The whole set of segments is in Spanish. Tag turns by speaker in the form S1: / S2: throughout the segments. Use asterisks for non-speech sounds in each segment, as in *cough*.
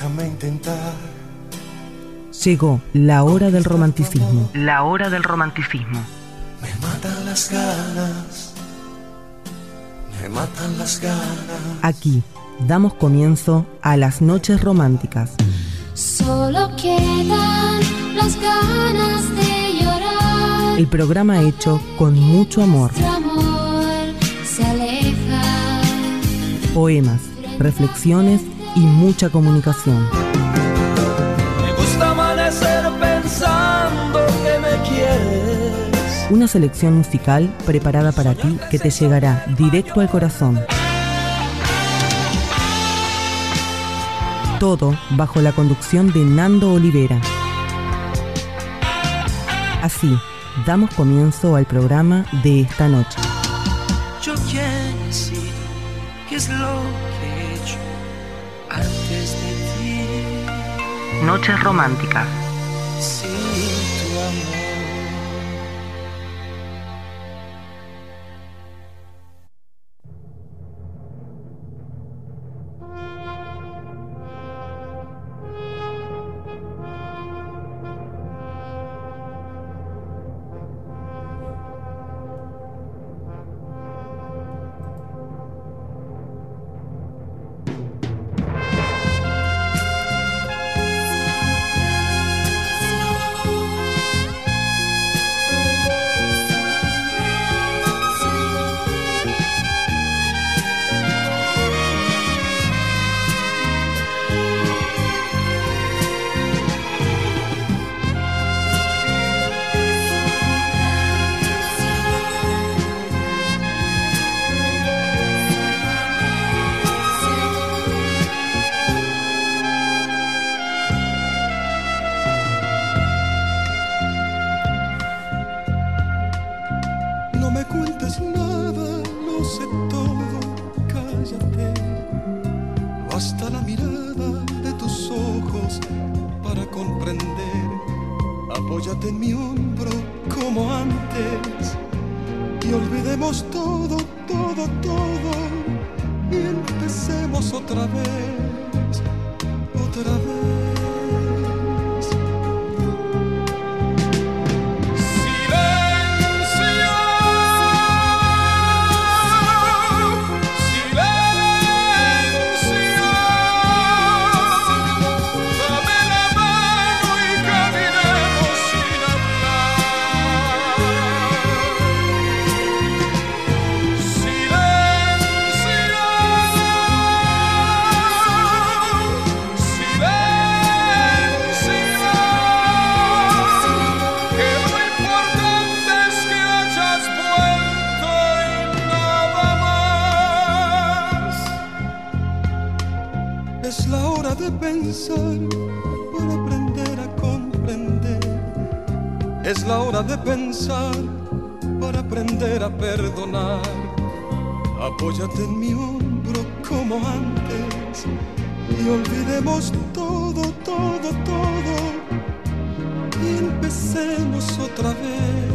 S1: Déjame intentar.
S2: Llegó la hora del romanticismo.
S3: La hora del romanticismo.
S1: Me matan las ganas. Me matan las ganas.
S2: Aquí damos comienzo a las noches románticas.
S4: Solo quedan las ganas de llorar.
S2: El programa hecho con mucho amor.
S4: Amor se aleja.
S2: Poemas, reflexiones y mucha comunicación.
S1: Me gusta amanecer pensando que me quieres.
S2: Una selección musical preparada para ti que te llegará directo al corazón. Todo bajo la conducción de Nando Olivera. Así, damos comienzo al programa de esta noche.
S1: Yo quiero decir qué es lo
S3: Noches románticas.
S5: Apóyate en mi hombro como antes y olvidemos todo, todo, todo. Y empecemos otra vez,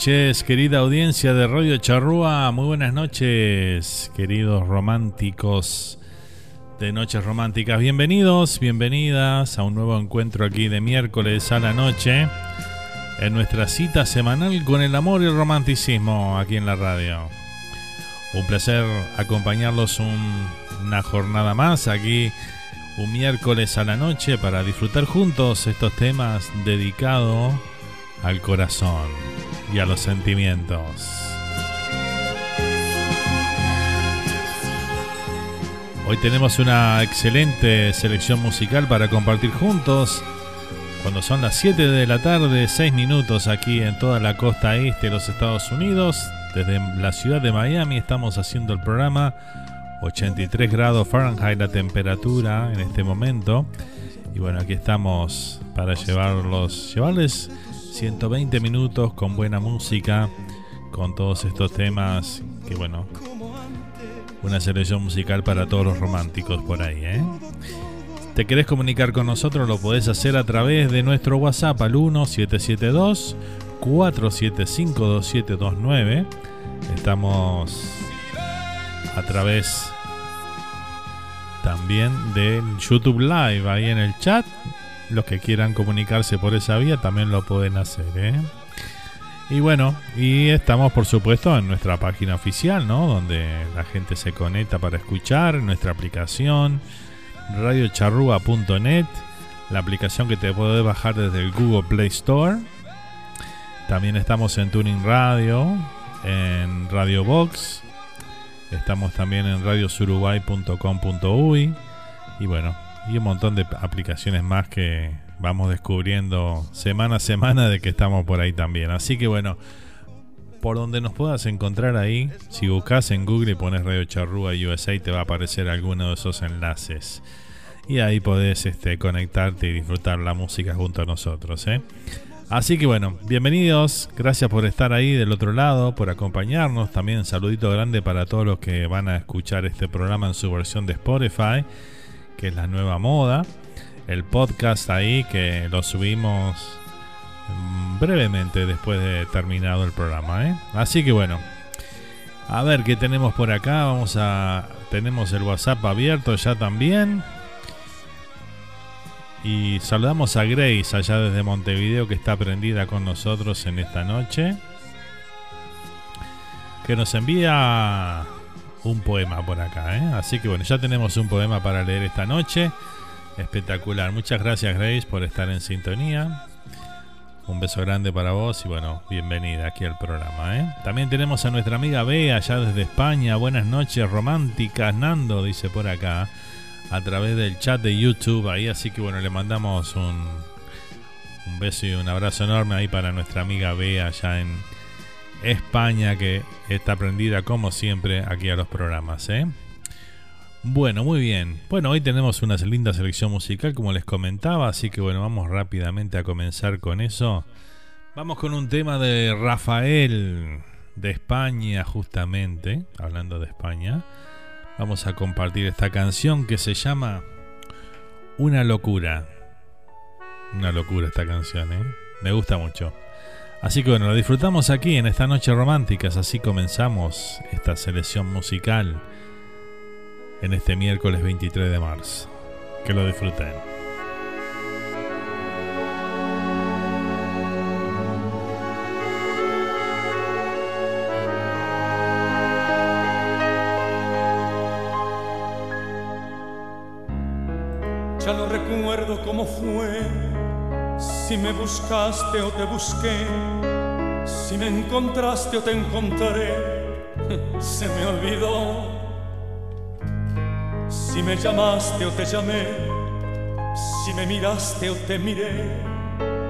S6: noches, querida audiencia de Radio Charrúa. Muy buenas noches, queridos románticos de Noches Románticas. Bienvenidos, bienvenidas a un nuevo encuentro aquí de miércoles a la noche en nuestra cita semanal con el amor y el romanticismo aquí en la radio. Un placer acompañarlos una jornada más aquí un miércoles a la noche para disfrutar juntos estos temas dedicados al corazón y a los sentimientos. Hoy tenemos una excelente selección musical para compartir juntos. Cuando son las 7 de la tarde, 6 minutos aquí en toda la costa este de los Estados Unidos. Desde la ciudad de Miami estamos haciendo el programa 83 grados Fahrenheit la temperatura en este momento. Y bueno, aquí estamos para llevarlos, llevarles 120 minutos con buena música, con todos estos temas que bueno, una selección musical para todos los románticos por ahí, ¿eh? ¿Te querés comunicar con nosotros? Lo podés hacer a través de nuestro WhatsApp al 1772 475 2729. Estamos a través también del YouTube Live ahí en el chat. Los que quieran comunicarse por esa vía también lo pueden hacer, ¿eh? Y bueno, y estamos por supuesto en nuestra página oficial, ¿no? Donde la gente se conecta para escuchar, nuestra aplicación, radiocharrúa.net, la aplicación que te puedes bajar desde el Google Play Store. También estamos en Tuning Radio, en Radio Box, estamos también en radiosurubay.com.uy y bueno, y un montón de aplicaciones más que vamos descubriendo semana a semana de que estamos por ahí también. Así que bueno, por donde nos puedas encontrar ahí, si buscas en Google y pones Radio Charrúa USA, te va a aparecer alguno de esos enlaces. Y ahí podés este, conectarte y disfrutar la música junto a nosotros. ¿eh? Así que bueno, bienvenidos, gracias por estar ahí del otro lado, por acompañarnos. También un saludito grande para todos los que van a escuchar este programa en su versión de Spotify, que es la nueva moda el podcast ahí que lo subimos brevemente después de terminado el programa. ¿eh? Así que bueno, a ver qué tenemos por acá. Vamos a. Tenemos el WhatsApp abierto ya también. Y saludamos a Grace allá desde Montevideo que está prendida con nosotros en esta noche. Que nos envía un poema por acá. ¿eh? Así que bueno, ya tenemos un poema para leer esta noche. Espectacular. Muchas gracias Grace por estar en sintonía. Un beso grande para vos y bueno, bienvenida aquí al programa. ¿eh? También tenemos a nuestra amiga Bea allá desde España. Buenas noches románticas. Nando dice por acá a través del chat de YouTube ahí. Así que bueno, le mandamos un, un beso y un abrazo enorme ahí para nuestra amiga Bea allá en España que está prendida como siempre aquí a los programas. ¿eh? Bueno, muy bien. Bueno, hoy tenemos una linda selección musical, como les comentaba, así que bueno, vamos rápidamente a comenzar con eso. Vamos con un tema de Rafael de España, justamente, hablando de España. Vamos a compartir esta canción que se llama Una locura. Una locura esta canción, ¿eh? Me gusta mucho. Así que bueno, lo disfrutamos aquí en esta noche romántica, así comenzamos esta selección musical en este miércoles 23 de marzo. Que lo disfruten.
S5: Buscaste o te busqué, si me encontraste o te encontraré, *laughs* se me olvidó si me llamaste o te llamé, si me miraste o te miré,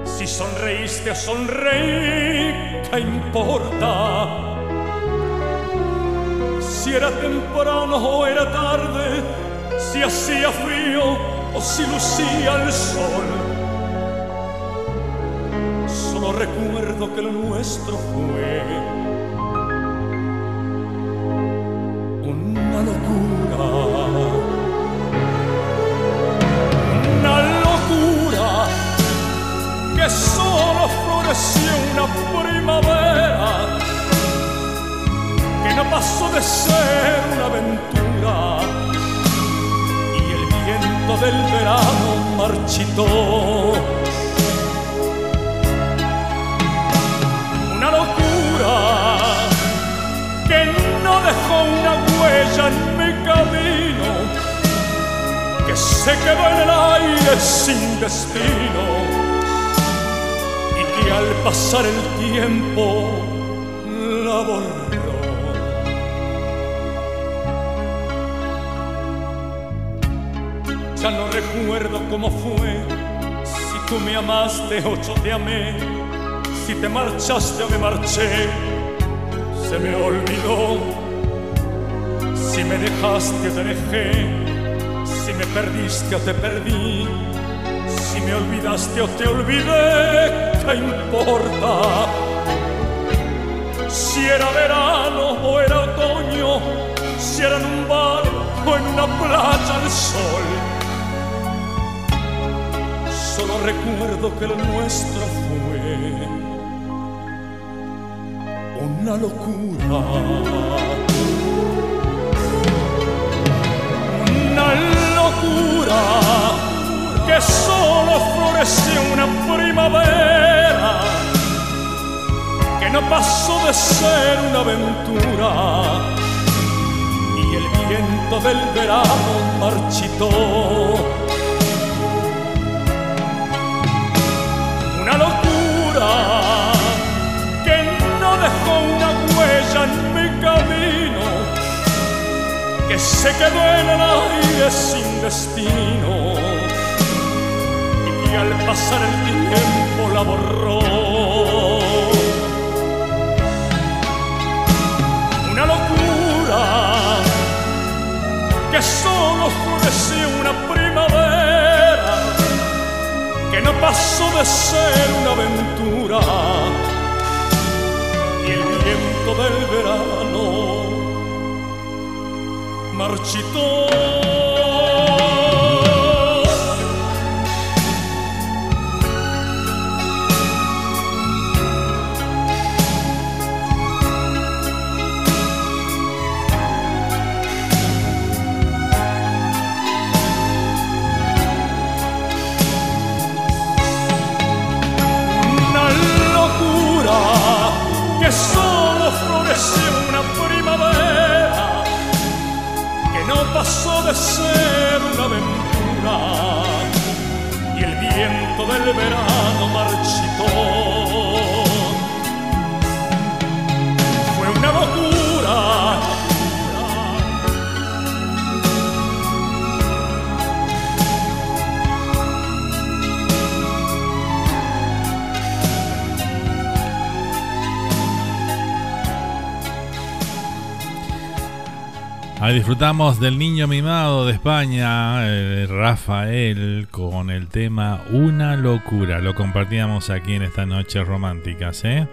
S5: si sonreíste o sonreí, ¿qué importa? Si era temprano o era tarde, si hacía frío o si lucía el sol. Solo recuerdo que lo nuestro fue una locura. que solo floreció una primavera, que no pasó de ser una aventura. viento del verano marchitó. Que no dejó una huella en mi camino, que se quedó en el aire sin destino y que al pasar el tiempo la borró. Ya no recuerdo cómo fue, si tú me amaste o yo te amé, si te marchaste o me marché, se me olvidó. Si me dejaste o te dejé, si me perdiste o te perdí, si me olvidaste o te olvidé, ¿qué importa? Si era verano o era otoño, si era en un bar o en una playa al sol. Solo recuerdo que lo nuestro fue una locura. Una locura que solo floreció una primavera, que no pasó de ser una aventura y el viento del verano marchitó en mi camino, que se quedó en el aire sin destino y que al pasar el tiempo la borró. Una locura que solo floreció una primavera que no pasó de ser una aventura del verano marchitó. Pasó de ser una aventura y el viento del verano marchitó.
S6: Ahí disfrutamos del niño mimado de España, eh, Rafael, con el tema Una locura. Lo compartíamos aquí en esta noche románticas. ¿eh?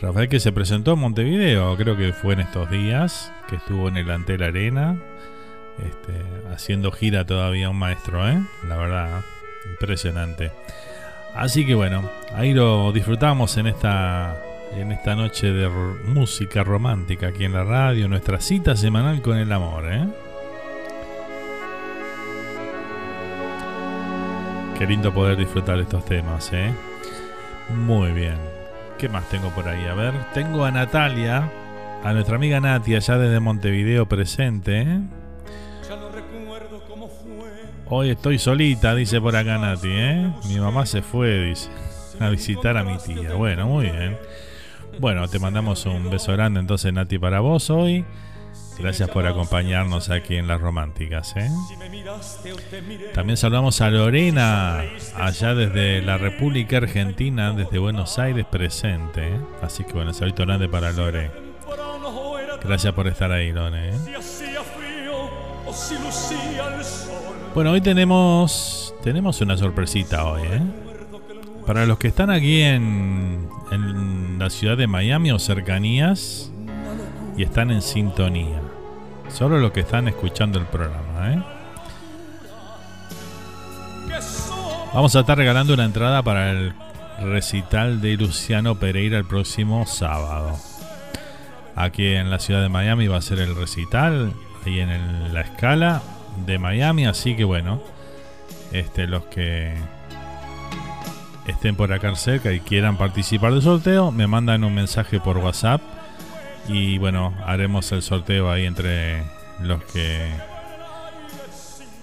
S6: Rafael que se presentó en Montevideo, creo que fue en estos días, que estuvo en el Antel Arena, este, haciendo gira todavía un maestro, ¿eh? la verdad, impresionante. Así que bueno, ahí lo disfrutamos en esta en esta noche de música romántica aquí en la radio, nuestra cita semanal con el amor, ¿eh? Qué lindo poder disfrutar estos temas, ¿eh? Muy bien. ¿Qué más tengo por ahí? A ver, tengo a Natalia, a nuestra amiga Nati, allá desde Montevideo presente, ¿eh? Hoy estoy solita, dice por acá Nati, ¿eh? Mi mamá se fue, dice, a visitar a mi tía. Bueno, muy bien. Bueno, te mandamos un beso grande entonces, Nati, para vos hoy. Gracias por acompañarnos aquí en Las Románticas, ¿eh? También saludamos a Lorena, allá desde la República Argentina, desde Buenos Aires presente. ¿eh? Así que bueno, saludito grande para Lore. Gracias por estar ahí, Lore. ¿eh? Bueno, hoy tenemos tenemos una sorpresita hoy, ¿eh? Para los que están aquí en, en la ciudad de Miami o cercanías y están en sintonía. Solo los que están escuchando el programa, ¿eh? Vamos a estar regalando una entrada para el recital de Luciano Pereira el próximo sábado. Aquí en la ciudad de Miami va a ser el recital, ahí en la escala de Miami, así que bueno, este, los que estén por acá cerca y quieran participar del sorteo, me mandan un mensaje por WhatsApp y bueno, haremos el sorteo ahí entre los que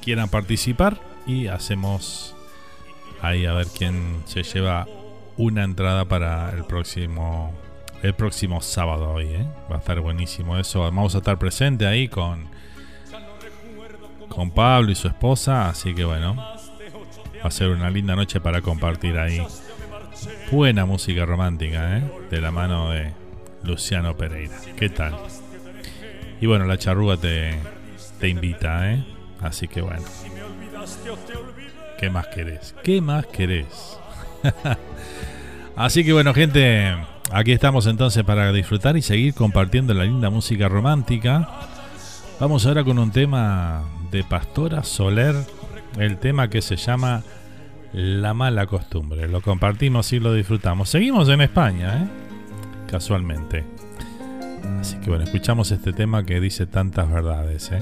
S6: quieran participar y hacemos ahí a ver quién se lleva una entrada para el próximo el próximo sábado hoy, ¿eh? va a estar buenísimo eso. Vamos a estar presente ahí con con Pablo y su esposa, así que bueno, va a ser una linda noche para compartir ahí buena música romántica, ¿eh? de la mano de Luciano Pereira. ¿Qué tal? Y bueno, la charrúa te, te invita, ¿eh? Así que bueno. ¿Qué más querés? ¿Qué más querés? *laughs* Así que bueno, gente, aquí estamos entonces para disfrutar y seguir compartiendo la linda música romántica. Vamos ahora con un tema de Pastora Soler, el tema que se llama La mala costumbre. Lo compartimos y lo disfrutamos. Seguimos en España, ¿eh? casualmente. Así que bueno, escuchamos este tema que dice tantas verdades. ¿eh?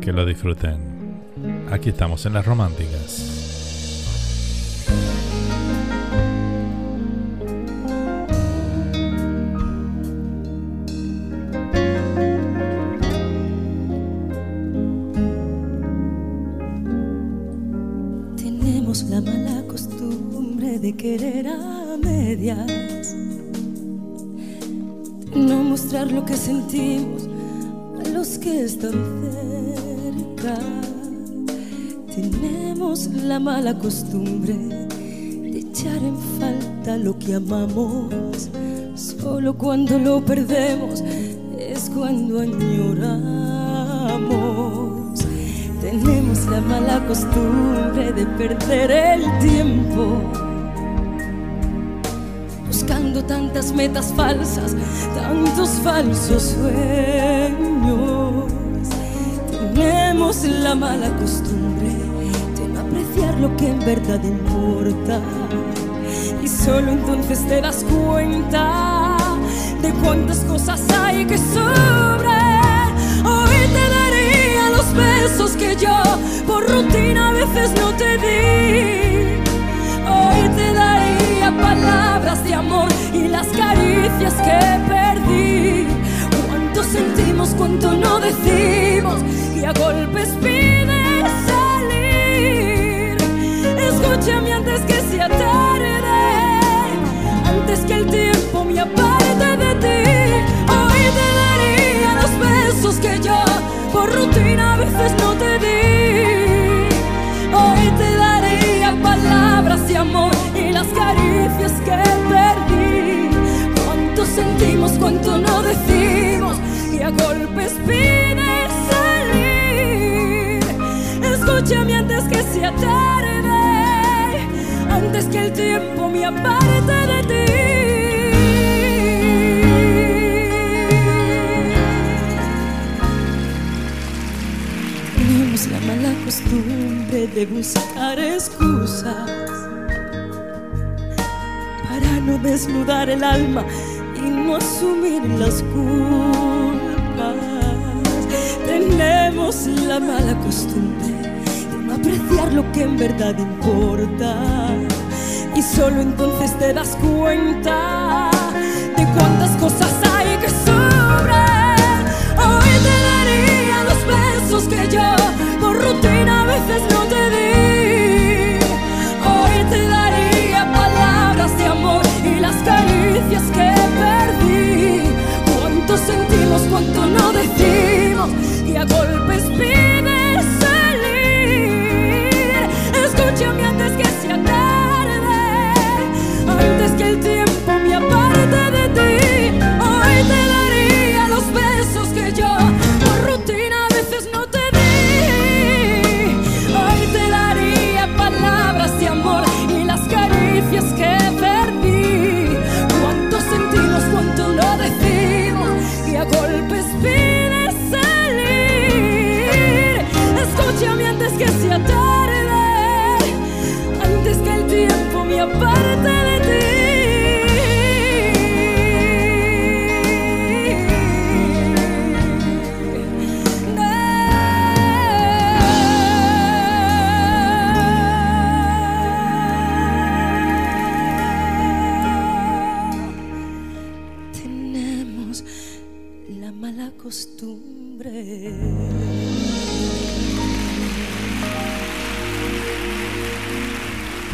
S6: Que lo disfruten. Aquí estamos en las románticas.
S7: Sentimos a los que están cerca. Tenemos la mala costumbre de echar en falta lo que amamos. Solo cuando lo perdemos es cuando añoramos. Tenemos la mala costumbre de perder el tiempo. Tantas metas falsas, tantos falsos sueños. Tenemos la mala costumbre de no apreciar lo que en verdad importa. Y solo entonces te das cuenta de cuántas cosas hay que sobran. Hoy te daría los besos que yo por rutina a veces no te di. Hoy te daría palabras y las caricias que perdí. Cuánto sentimos, cuánto no decimos y a golpes pide salir. Escúchame antes que sea tarde, no decimos y a golpes pide salir. Escúchame antes que sea tarde, antes que el tiempo me aparte de ti. Tenemos la mala costumbre de buscar excusas para no desnudar el alma no asumir las culpas. Tenemos la mala costumbre de no apreciar lo que en verdad importa. Y solo entonces te das cuenta de cuántas cosas hay que sobran. Hoy te daría los besos que yo por rutina a veces no a golpes your body.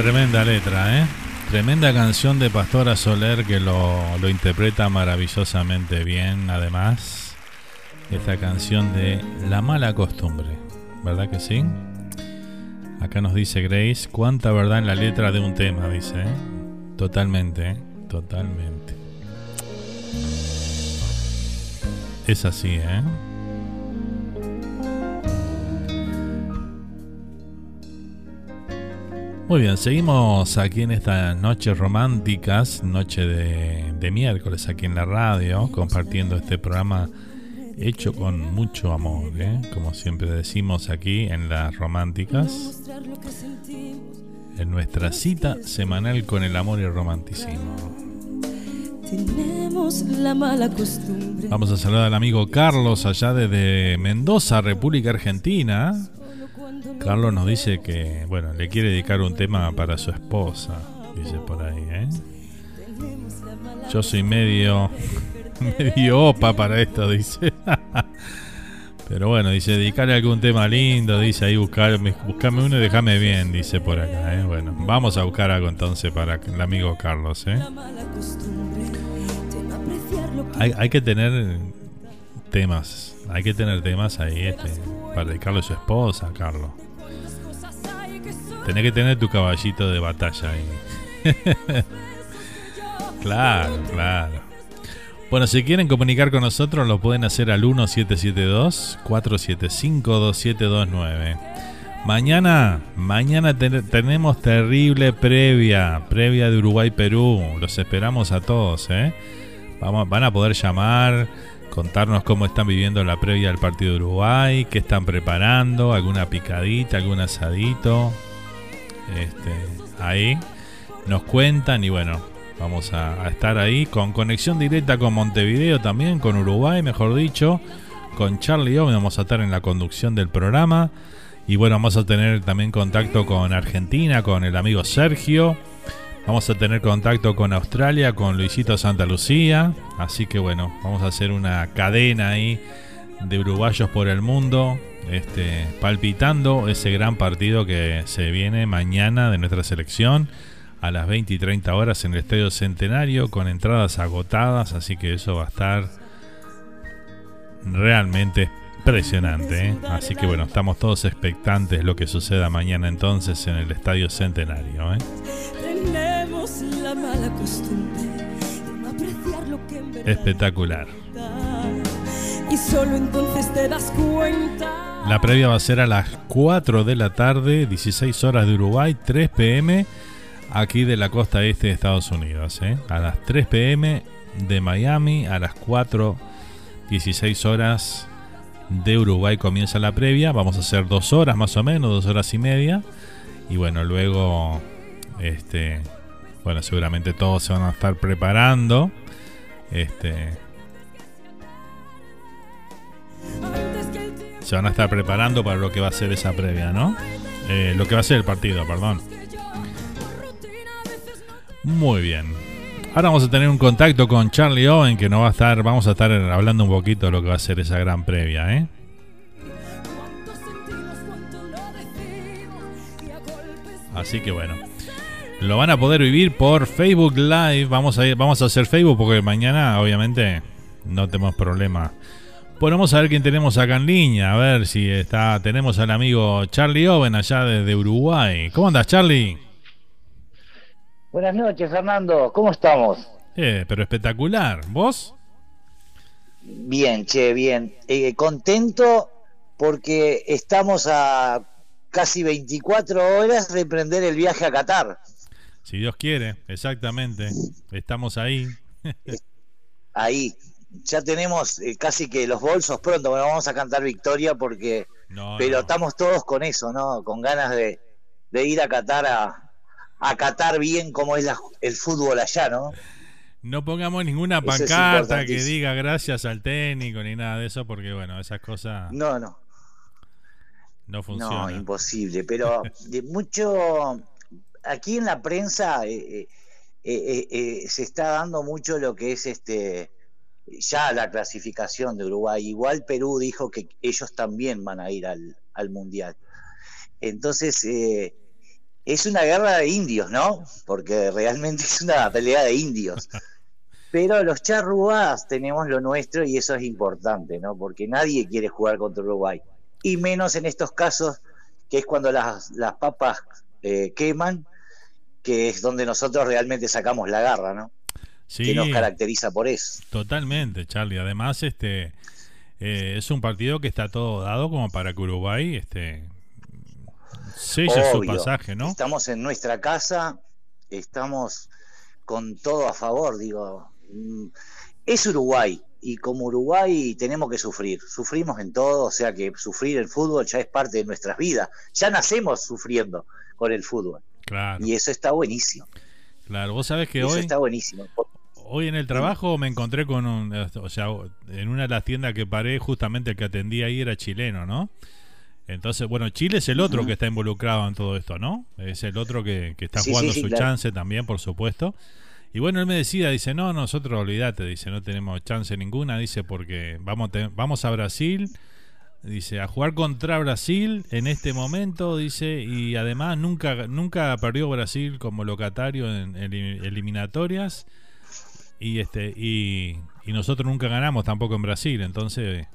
S6: Tremenda letra, ¿eh? Tremenda canción de Pastora Soler que lo, lo interpreta maravillosamente bien, además. Esta canción de La mala costumbre, ¿verdad que sí? Acá nos dice Grace, cuánta verdad en la letra de un tema, dice. ¿eh? Totalmente, ¿eh? totalmente. Es así, ¿eh? Muy bien, seguimos aquí en estas noches románticas, noche de, miércoles aquí en la radio, compartiendo este programa hecho con mucho amor, ¿eh? como siempre decimos aquí en las románticas, en nuestra cita semanal con el amor y el romanticismo. Vamos a saludar al amigo Carlos allá desde Mendoza, República Argentina. Carlos nos dice que, bueno, le quiere dedicar un tema para su esposa, dice por ahí, ¿eh? Yo soy medio, *laughs* medio opa para esto, dice. *laughs* Pero bueno, dice, dedicarle algún tema lindo, dice ahí, buscarme, buscame uno y déjame bien, dice por acá, ¿eh? Bueno, vamos a buscar algo entonces para el amigo Carlos, ¿eh? Hay, hay que tener temas, hay que tener temas ahí, este, para dedicarle a su esposa, Carlos. Tenés que tener tu caballito de batalla ahí. *laughs* claro, claro. Bueno, si quieren comunicar con nosotros, lo pueden hacer al 1772-475-2729. Mañana, mañana tenemos terrible previa, previa de Uruguay-Perú. Los esperamos a todos, ¿eh? Vamos, van a poder llamar, contarnos cómo están viviendo la previa del partido de Uruguay, qué están preparando, alguna picadita, algún asadito. Este, ahí nos cuentan y bueno, vamos a, estar ahí con conexión directa con Montevideo también, con Uruguay, mejor dicho, con Charlie Owen, vamos a estar en la conducción del programa y bueno, vamos a tener también contacto con Argentina, con el amigo Sergio. Vamos a tener contacto con Australia, con Luisito Santa Lucía. Así que bueno, vamos a hacer una cadena ahí de uruguayos por el mundo este, palpitando ese gran partido que se viene mañana de nuestra selección a las 20 y 30 horas en el Estadio Centenario con entradas agotadas, así que eso va a estar realmente impresionante. ¿eh? Así que bueno, estamos todos expectantes lo que suceda mañana entonces en el Estadio Centenario. ¿eh? Espectacular. Y solo entonces te das cuenta la previa va a ser a las 4 de la tarde, 16 horas de Uruguay, 3 pm aquí de la costa este de Estados Unidos. ¿eh? A las 3 pm de Miami, a las 4, 16 horas de Uruguay comienza la previa. Vamos a hacer dos horas más o menos, dos horas y media. Y bueno, luego, este, bueno, seguramente todos se van a estar preparando. Este, se van a estar preparando para lo que va a ser esa previa, ¿no? Eh, lo que va a ser el partido, perdón. Muy bien. Ahora vamos a tener un contacto con Charlie Owen que nos va a estar, vamos a estar hablando un poquito de lo que va a ser esa gran previa, ¿eh? Así que bueno, lo van a poder vivir por Facebook Live. Vamos a ir, vamos a hacer Facebook porque mañana, obviamente, no tenemos problema bueno, vamos a ver quién tenemos acá en línea. A ver si está. Tenemos al amigo Charlie Owen allá desde Uruguay. ¿Cómo andas, Charlie?
S8: Buenas noches, Fernando. ¿Cómo estamos?
S6: Eh, pero espectacular. ¿Vos?
S8: Bien, che, bien. Eh, contento porque estamos a casi 24 horas de emprender el viaje a Qatar.
S6: Si Dios quiere, exactamente. Estamos ahí.
S8: ahí ya tenemos eh, casi que los bolsos pronto, bueno, vamos a cantar victoria porque pero estamos todos con eso, ¿no? Con ganas de, ir a Qatar a, a Qatar bien como es el fútbol allá, ¿no?
S6: No pongamos ninguna pancarta que diga gracias al técnico ni nada de eso porque bueno, esas cosas
S8: No, no.
S6: No funciona.
S8: No, imposible, pero *laughs* de mucho aquí en la prensa eh, eh, se está dando mucho lo que es este ya la clasificación de Uruguay. Igual Perú dijo que ellos también van a ir al, Mundial. Entonces, eh, es una guerra de indios, ¿no? Porque realmente *laughs* es una pelea de indios. Pero los charrúas tenemos lo nuestro y eso es importante, ¿no? Porque nadie quiere jugar contra Uruguay. Y menos en estos casos, que es cuando las, las papas eh, queman, que es donde nosotros realmente sacamos la garra, ¿no?
S6: Sí,
S8: Que nos caracteriza por eso.
S6: totalmente, Charlie. Además, este eh, es un partido que está todo dado como para que Uruguay este, selle su
S8: Obvio.
S6: pasaje, ¿no?
S8: Estamos en nuestra casa, estamos con todo a favor, digo. mm, Es Uruguay y como Uruguay tenemos que sufrir. Sufrimos en todo, o sea que sufrir el fútbol ya es parte de nuestras vidas. Ya nacemos sufriendo con el fútbol
S6: Claro,
S8: y eso está buenísimo.
S6: claro. Vos sabés que
S8: Eso
S6: hoy,
S8: está buenísimo.
S6: hoy en el trabajo me encontré con un. O sea, en una de las tiendas que paré, justamente el que atendía ahí era chileno, ¿no? Entonces, bueno, Chile es el otro que está involucrado en todo esto, ¿no? Es el otro que, que está
S8: Sí,
S6: jugando
S8: sí, sí,
S6: su
S8: claro.
S6: chance también, por supuesto. Y bueno, él me decía, dice, no, nosotros olvídate, dice, no tenemos chance ninguna, dice, porque vamos, te- vamos a Brasil, dice, a jugar contra Brasil en este momento, dice, y además nunca, nunca perdió Brasil como locatario en, eliminatorias, y este, y, y nosotros nunca ganamos tampoco en Brasil, entonces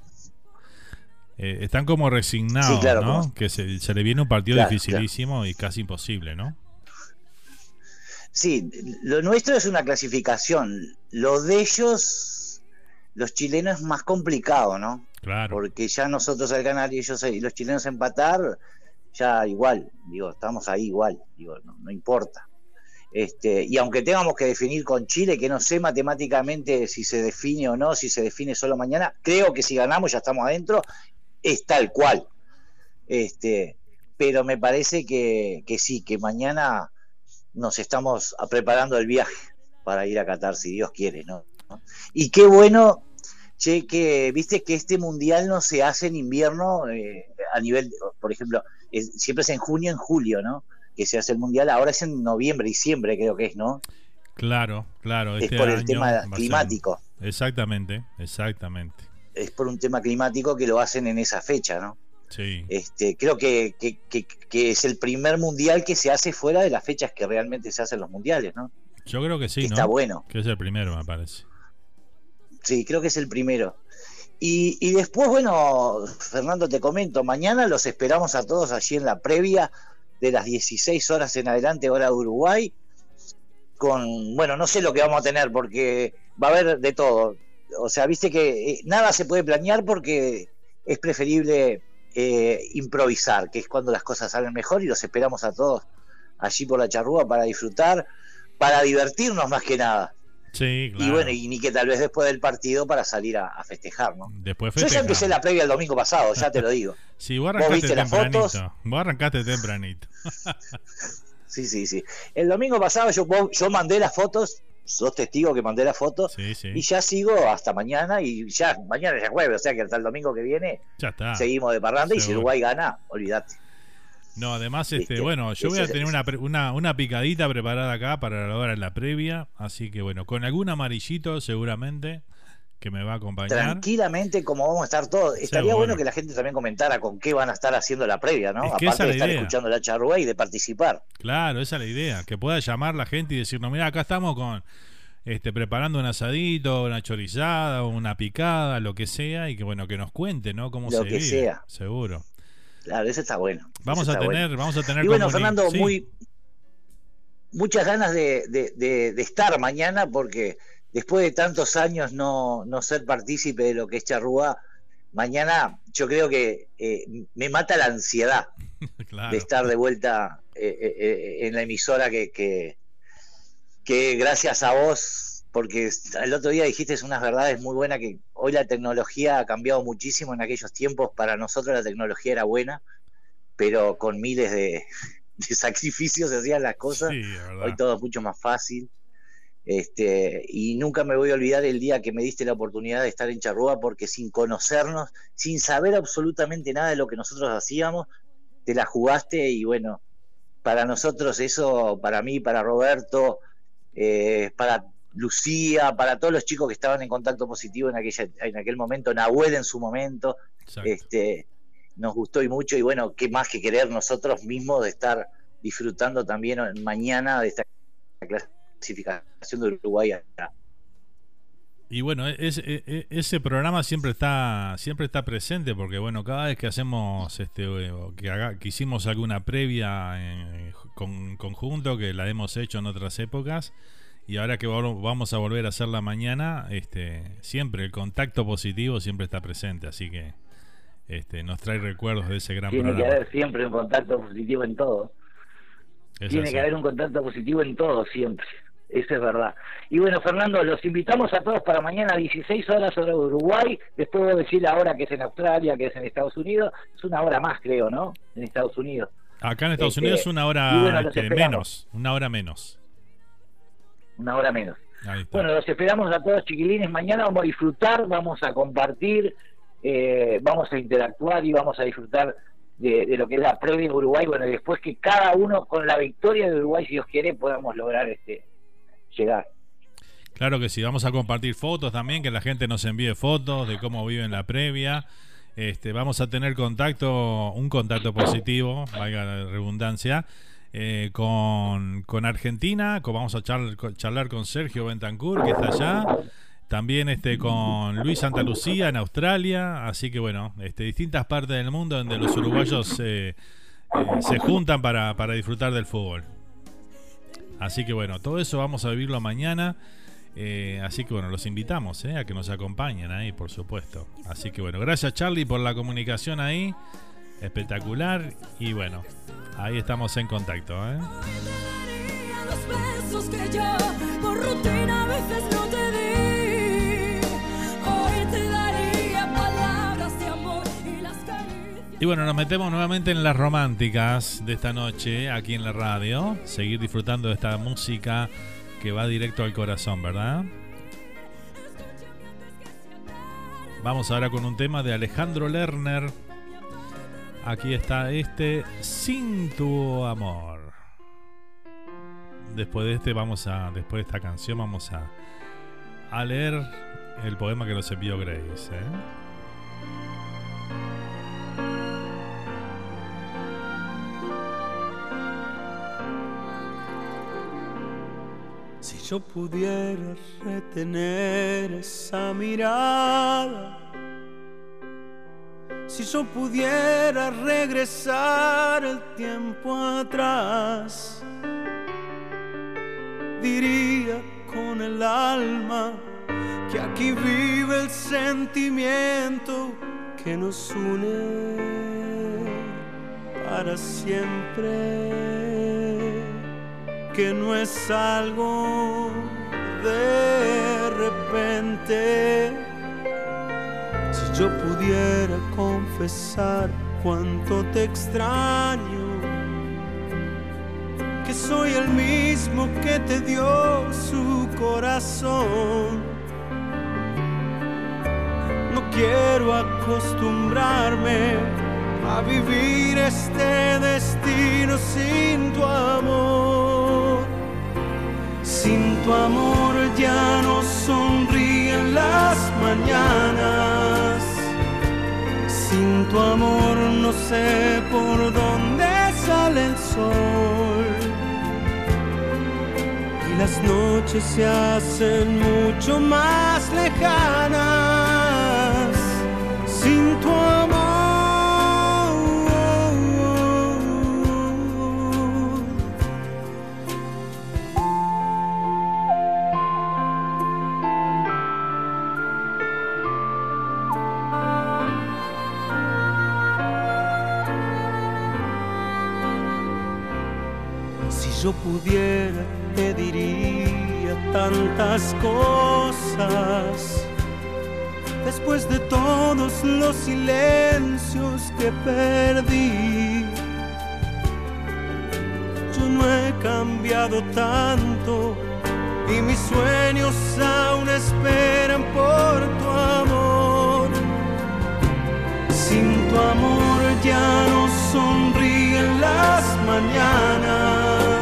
S6: eh, están como resignados,
S8: Sí, claro,
S6: ¿no?
S8: como-
S6: Que se, se le viene un partido
S8: Claro,
S6: dificilísimo y casi imposible, ¿no?
S8: Sí, lo nuestro es una clasificación. Lo de ellos, los chilenos, es más complicado, ¿no? Porque ya nosotros al ganar y ellos y los chilenos empatar, ya igual, digo, estamos ahí igual, digo, no, importa. Este, y aunque tengamos que definir con Chile, que no sé matemáticamente si se define o no, si se define solo mañana, creo que si ganamos ya estamos adentro, es tal cual. Este, pero me parece que, que sí, que mañana nos estamos preparando el viaje para ir a Qatar, si Dios quiere. ¿No? Y qué bueno, che, que viste que este mundial no se hace en invierno eh, a nivel, por ejemplo, es- siempre es en junio, en julio, ¿no? Que se hace el mundial, ahora es en noviembre, diciembre, creo que es, ¿no?
S6: Claro, claro.
S8: Es
S6: este
S8: por el tema
S6: ser-
S8: climático,
S6: Exactamente, exactamente.
S8: es por un tema climático que lo hacen en esa fecha, ¿no?
S6: Sí,
S8: Este, creo que, que, que- que es el primer mundial que se hace fuera de las fechas que realmente se hacen los mundiales, ¿no?
S6: yo creo que sí, ¿no?
S8: está bueno.
S6: Que es el primero, me parece.
S8: Sí, creo que es el primero. Y, después, bueno, Fernando, te comento, mañana los esperamos a todos allí en la previa de las 16 horas en adelante, hora de Uruguay, con, bueno, no sé lo que vamos a tener porque va a haber de todo. O sea, viste que eh, nada se puede planear porque es preferible eh, improvisar, que es cuando las cosas salen mejor y los esperamos a todos allí por la charrúa para disfrutar, para divertirnos más que nada.
S6: Sí, claro.
S8: Y bueno, y ni que tal vez después del partido para salir a, a festejar, ¿no?
S6: Después
S8: Yo ya empecé la previa el domingo pasado, ya te lo digo. *laughs*
S6: Sí, vos
S8: ¿Vos
S6: arrancaste
S8: viste las fotos?
S6: Vos arrancaste tempranito. *laughs*
S8: Sí, sí, sí. El domingo pasado yo, yo mandé las fotos, sos testigo que mandé las fotos,
S6: Sí, sí.
S8: y ya sigo hasta mañana, y ya mañana ya es jueves, o sea que hasta el domingo que viene
S6: Ya está.
S8: seguimos de parranda, y si. Uruguay gana, olvídate.
S6: No, además, este,
S8: Viste,
S6: bueno, yo voy a tener una, una, una picadita preparada acá para la hora de la previa. Así que bueno, con algún amarillito seguramente que me va a acompañar.
S8: Tranquilamente, como vamos a estar todos. Estaría bueno que la gente también comentara con qué van a estar haciendo la previa, ¿no?
S6: Es que esa
S8: Aparte de
S6: la
S8: estar
S6: idea.
S8: escuchando la charrúa y de participar.
S6: Claro, esa es la idea. Que pueda llamar la gente y decirnos, mira, acá estamos con este preparando un asadito, una chorizada, una picada, lo que sea, y que bueno, que nos cuente, ¿no? Cómo
S8: Lo
S6: se
S8: que
S6: vive.
S8: sea.
S6: Seguro.
S8: Claro, eso está bueno.
S6: Vamos a tener,
S8: bueno.
S6: vamos a tener
S8: Y bueno,
S6: comuni-
S8: Fernando,
S6: sí.
S8: muy muchas ganas de, de- de- de estar mañana porque después de tantos años no, no ser partícipe de lo que es Charrúa, mañana yo creo que eh, me mata la ansiedad *laughs*
S6: Claro.
S8: de estar de vuelta eh, eh, eh, en la emisora que, que, que gracias a vos, porque el otro día dijiste unas verdades muy buenas que hoy la tecnología ha cambiado muchísimo en aquellos tiempos, para nosotros la tecnología era buena, pero con miles de, *laughs* de sacrificios se hacían las cosas,
S6: Sí,
S8: hoy todo es mucho más fácil. Este, y nunca me voy a olvidar el día que me diste la oportunidad de estar en Charrúa, porque sin conocernos, sin saber absolutamente nada de lo que nosotros hacíamos, te la jugaste y bueno, para nosotros eso, para mí, para Roberto, eh, para Lucía, para todos los chicos que estaban en contacto positivo en, aquella, en aquel momento, Nahuel en su momento,
S6: Exacto.
S8: este, nos gustó y mucho y bueno, qué más que querer nosotros mismos de estar disfrutando también mañana de esta clasificación de Uruguay
S6: y bueno, e, e, e, ese programa siempre está siempre está presente porque bueno, cada vez que hacemos este que, que hicimos alguna previa en, con, conjunto que la hemos hecho en otras épocas y ahora que vamos a volver a hacerla mañana, este siempre el contacto positivo siempre está presente, así que este nos trae recuerdos de ese gran
S8: programa.
S6: Tiene
S8: que haber siempre un contacto positivo en todo. Tiene que haber un contacto positivo en todo siempre. Eso es verdad. Y bueno, Fernando, los invitamos a todos para mañana a 16 horas hora de Uruguay. Les puedo decir la hora que es en Australia, que es en Estados Unidos. Es una hora más, creo, ¿no? En Estados Unidos.
S6: Acá en Estados Unidos es una hora este, menos. Una hora menos.
S8: Una hora menos. Bueno, los esperamos a todos, chiquilines. Mañana vamos a disfrutar, vamos a compartir, eh, vamos a interactuar y vamos a disfrutar de, de, lo que es la previa de Uruguay. Bueno, y después que cada uno con la victoria de Uruguay, si Dios quiere, podamos lograr este llegar.
S6: Claro que sí, vamos a compartir fotos también, que la gente nos envíe fotos de cómo vive en la previa. Este, vamos a tener contacto, un contacto positivo, valga la redundancia, eh, con, con, Argentina, vamos a charlar, con Sergio Bentancur, que está allá, también este, con Luis Santa Lucía en Australia, así que bueno, este, distintas partes del mundo donde los uruguayos eh, eh, se juntan para, para disfrutar del fútbol. Así que bueno, todo eso vamos a vivirlo mañana. Eh, así que bueno, los invitamos a que nos acompañen ahí, por supuesto. Así que bueno, gracias Charlie por la comunicación ahí. Espectacular. Y bueno, ahí estamos en contacto. ¿eh? Y bueno, nos metemos nuevamente en las románticas de esta noche aquí en la radio. Seguir disfrutando de esta música que va directo al corazón, ¿verdad? Vamos ahora con un tema de Alejandro Lerner. Aquí está este Sin tu amor. Después de este vamos a después de esta canción vamos a leer el poema que nos envió Grace, ¿eh?
S1: yo pudiera retener esa mirada, si yo pudiera regresar el tiempo atrás, diría con el alma que aquí vive el sentimiento que nos une para siempre que no es algo de repente. Yo pudiera confesar cuánto te extraño, que soy el mismo que te dio su corazón. No quiero acostumbrarme a vivir este destino sin tu amor. Sin tu amor ya no sonríen las mañanas. Sin tu amor no sé por dónde sale el sol. Y las noches se hacen mucho más lejanas. Sin tu amor yo pudiera, te diría tantas cosas. Después de todos los silencios que perdí, yo no he cambiado tanto y mis sueños aún esperan por tu amor. Sin tu amor ya no sonríen las mañanas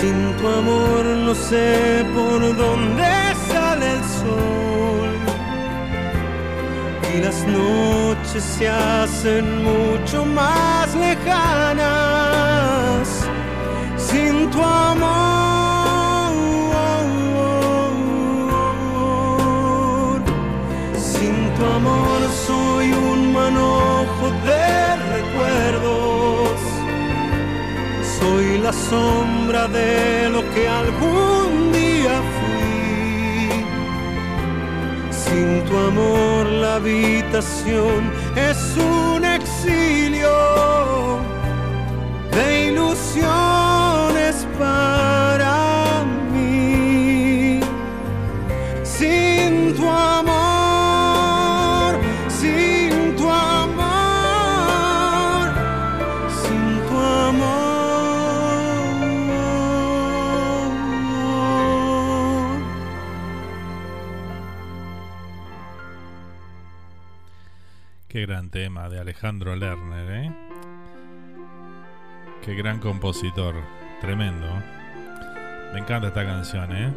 S1: sin tu amor no sé por dónde sale el sol. y las noches se hacen mucho más lejanas sin tu amor. Sin tu amor soy un manojo de recuerdos. La sombra de lo que algún día fui. Sin tu amor la habitación es un exilio de ilusiones para
S6: Qué gran tema de Alejandro Lerner, ¿eh? Qué gran compositor, tremendo. Me encanta esta canción, ¿eh?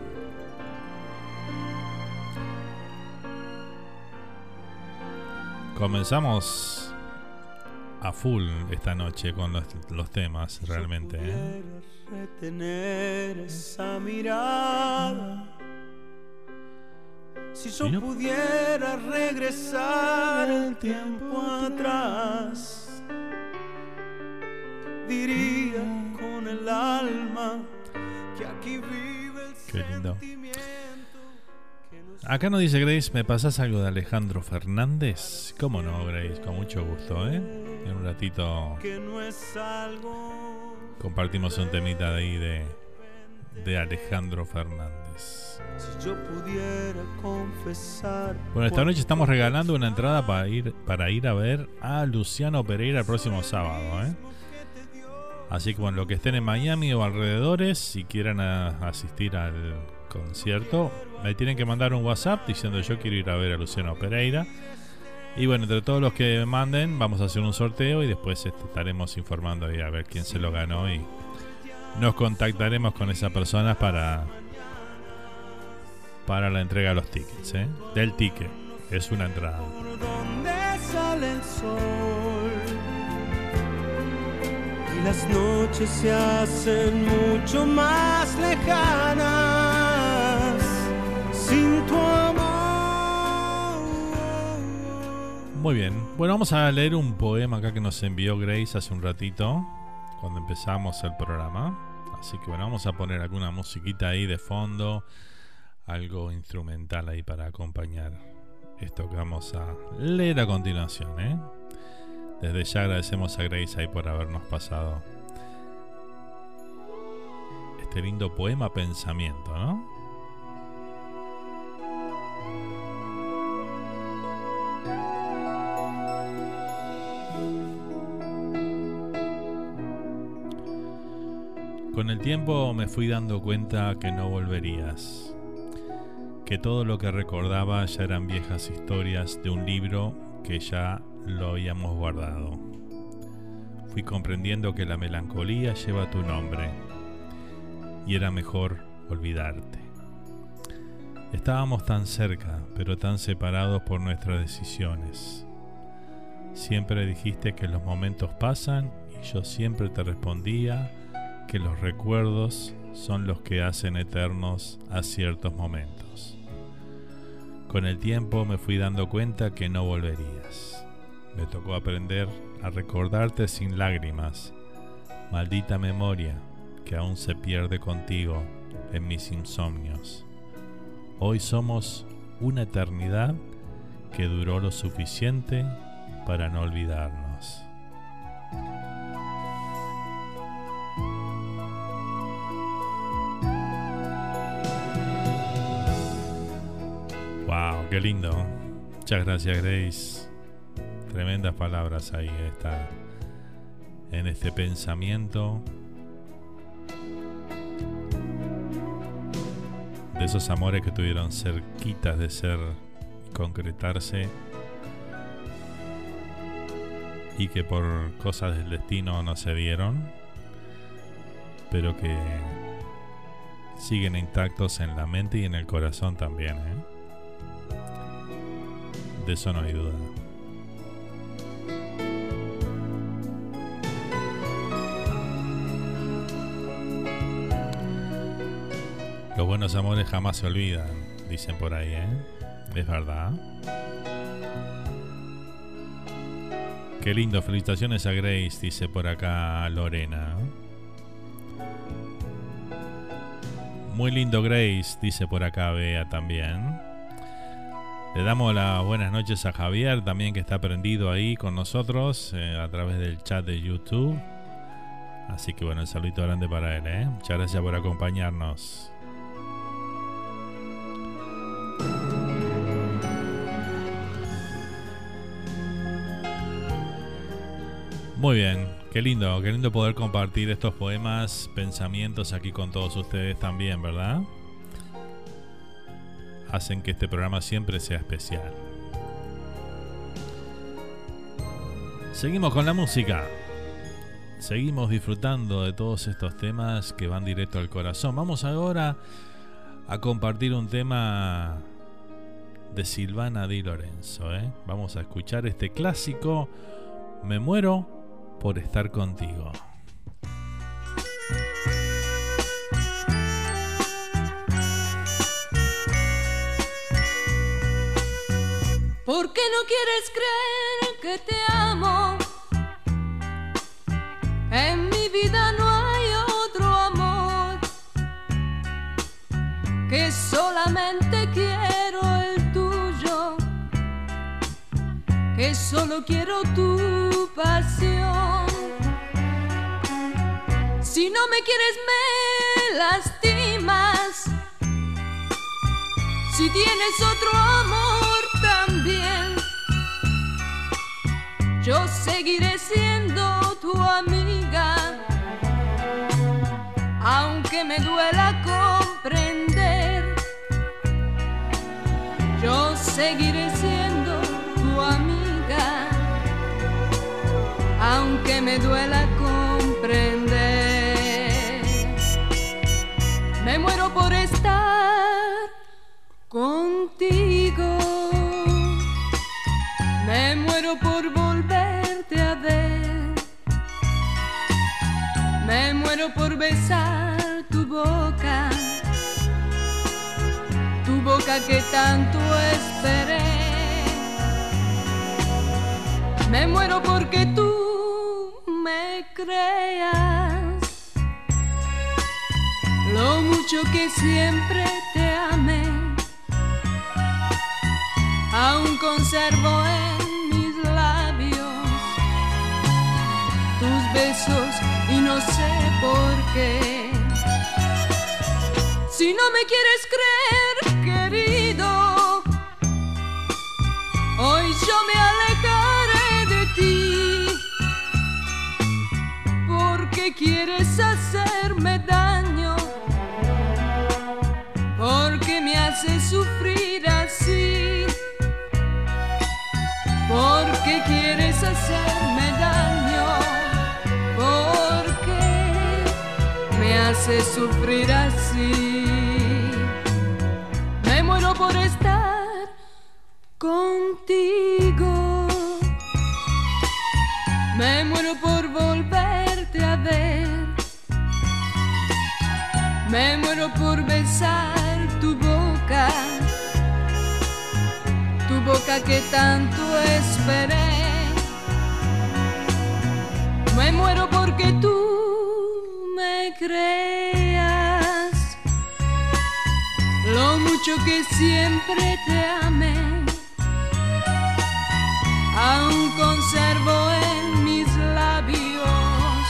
S6: Comenzamos a full esta noche con los, temas, realmente. ¿eh?
S1: retener esa mirada. Si yo pudiera regresar el tiempo atrás, diría con el alma que aquí vive el
S6: Qué lindo. Acá nos dice Grace, ¿me pasás algo de Alejandro Fernández? ¿Cómo no, Grace? Con mucho gusto, ¿eh? En un ratito compartimos un temita de ahí de, de Alejandro Fernández.
S1: Si yo pudiera confesar
S6: Bueno, esta noche estamos regalando una entrada para ir, para ir a ver a Luciano Pereira el próximo sábado, ¿eh? Así que bueno, lo que estén en Miami o alrededores, si quieren a- asistir al concierto, me tienen que mandar un WhatsApp diciendo yo quiero ir a ver a Luciano Pereira. Y bueno, entre todos los que manden, vamos a hacer un sorteo y después este, estaremos informando ahí a ver quién se lo ganó y nos contactaremos con esa persona para para la entrega de los tickets, ¿eh? Del ticket, es una entrada.
S1: por donde sale el sol y las noches se hacen mucho más lejanas sin tu amor.
S6: Muy bien. Bueno, vamos a leer un poema acá que nos envió Grace hace un ratito, cuando empezamos el programa. Así que bueno, vamos a poner alguna musiquita ahí de fondo, algo instrumental ahí para acompañar esto que vamos a leer a continuación. ¿eh? Desde ya agradecemos a Grace ahí por habernos pasado este lindo poema pensamiento, ¿no? Con el tiempo me fui dando cuenta que no volverías, que todo lo que recordaba ya eran viejas historias de un libro que ya lo habíamos guardado. Fui comprendiendo que la melancolía lleva tu nombre y era mejor olvidarte. Estábamos tan cerca, pero tan separados por nuestras decisiones. Siempre dijiste que los momentos pasan y yo siempre te respondía que los recuerdos son los que hacen eternos a ciertos momentos. Con el tiempo me fui dando cuenta que no volverías. Me tocó aprender a recordarte sin lágrimas. Maldita memoria que aún se pierde contigo en mis insomnios. Hoy somos una eternidad que duró lo suficiente para no olvidarnos. Qué lindo. Muchas gracias, Grace. Tremendas palabras ahí está en este pensamiento de esos amores que tuvieron cerquitas de ser concretarse y que por cosas del destino no se dieron, pero que siguen intactos en la mente y en el corazón también. ¿eh? De eso no hay duda. Los buenos amores jamás se olvidan, dicen por ahí, ¿eh? Es verdad. Qué lindo, felicitaciones a Grace, dice por acá Lorena. Muy lindo Grace, dice por acá Bea también. Le damos las buenas noches a Javier, también que está prendido ahí con nosotros eh, a través del chat de YouTube. Así que bueno, un saludito grande para él. ¿eh? Muchas gracias por acompañarnos. Muy bien, qué lindo, qué lindo poder compartir estos poemas, pensamientos aquí con todos ustedes también, ¿verdad? Hacen que este programa siempre sea especial. Seguimos con la música. Seguimos disfrutando de todos estos temas que van directo al corazón. Vamos ahora a compartir un tema de Silvana Di Lorenzo. ¿eh? Vamos a escuchar este clásico. Me muero por estar contigo.
S7: ¿Por qué no quieres creer que te amo? En mi vida no hay otro amor que solamente quiero el tuyo, que solo quiero tu pasión. Si no me quieres me lastimas. Si tienes otro amor yo seguiré siendo tu amiga, aunque me duela comprender. Yo seguiré siendo tu amiga, aunque me duela comprender. Me muero por estar contigo. Me muero por volverte a ver. Me muero por besar tu boca. Tu boca que tanto esperé. Me muero porque tú me creas lo mucho que siempre te amé. Aún conservo en besos y no sé por qué. Si no me quieres creer, querido, hoy yo me alejaré de ti. Porque quieres hacerme daño me hace sufrir así? Porque quieres hacerme hace sufrir así? Me muero por estar contigo. Me muero por volverte a ver. Me muero por besar tu boca, tu boca que tanto esperé. Me muero porque tú me creas lo mucho que siempre te amé. Aún conservo en mis labios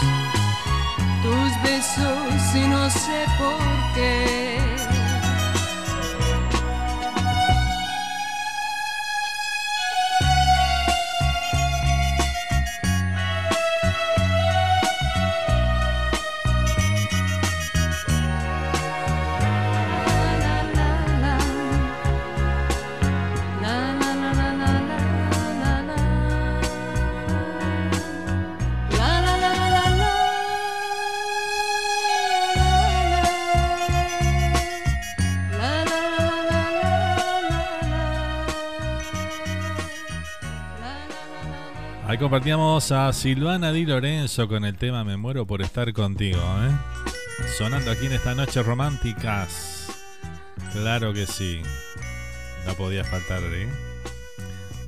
S7: tus besos y no sé por qué.
S6: Compartíamos a Silvana Di Lorenzo con el tema Me muero por estar contigo, ¿eh? Sonando aquí en esta noche románticas. Claro que sí. No podía faltar, ¿eh?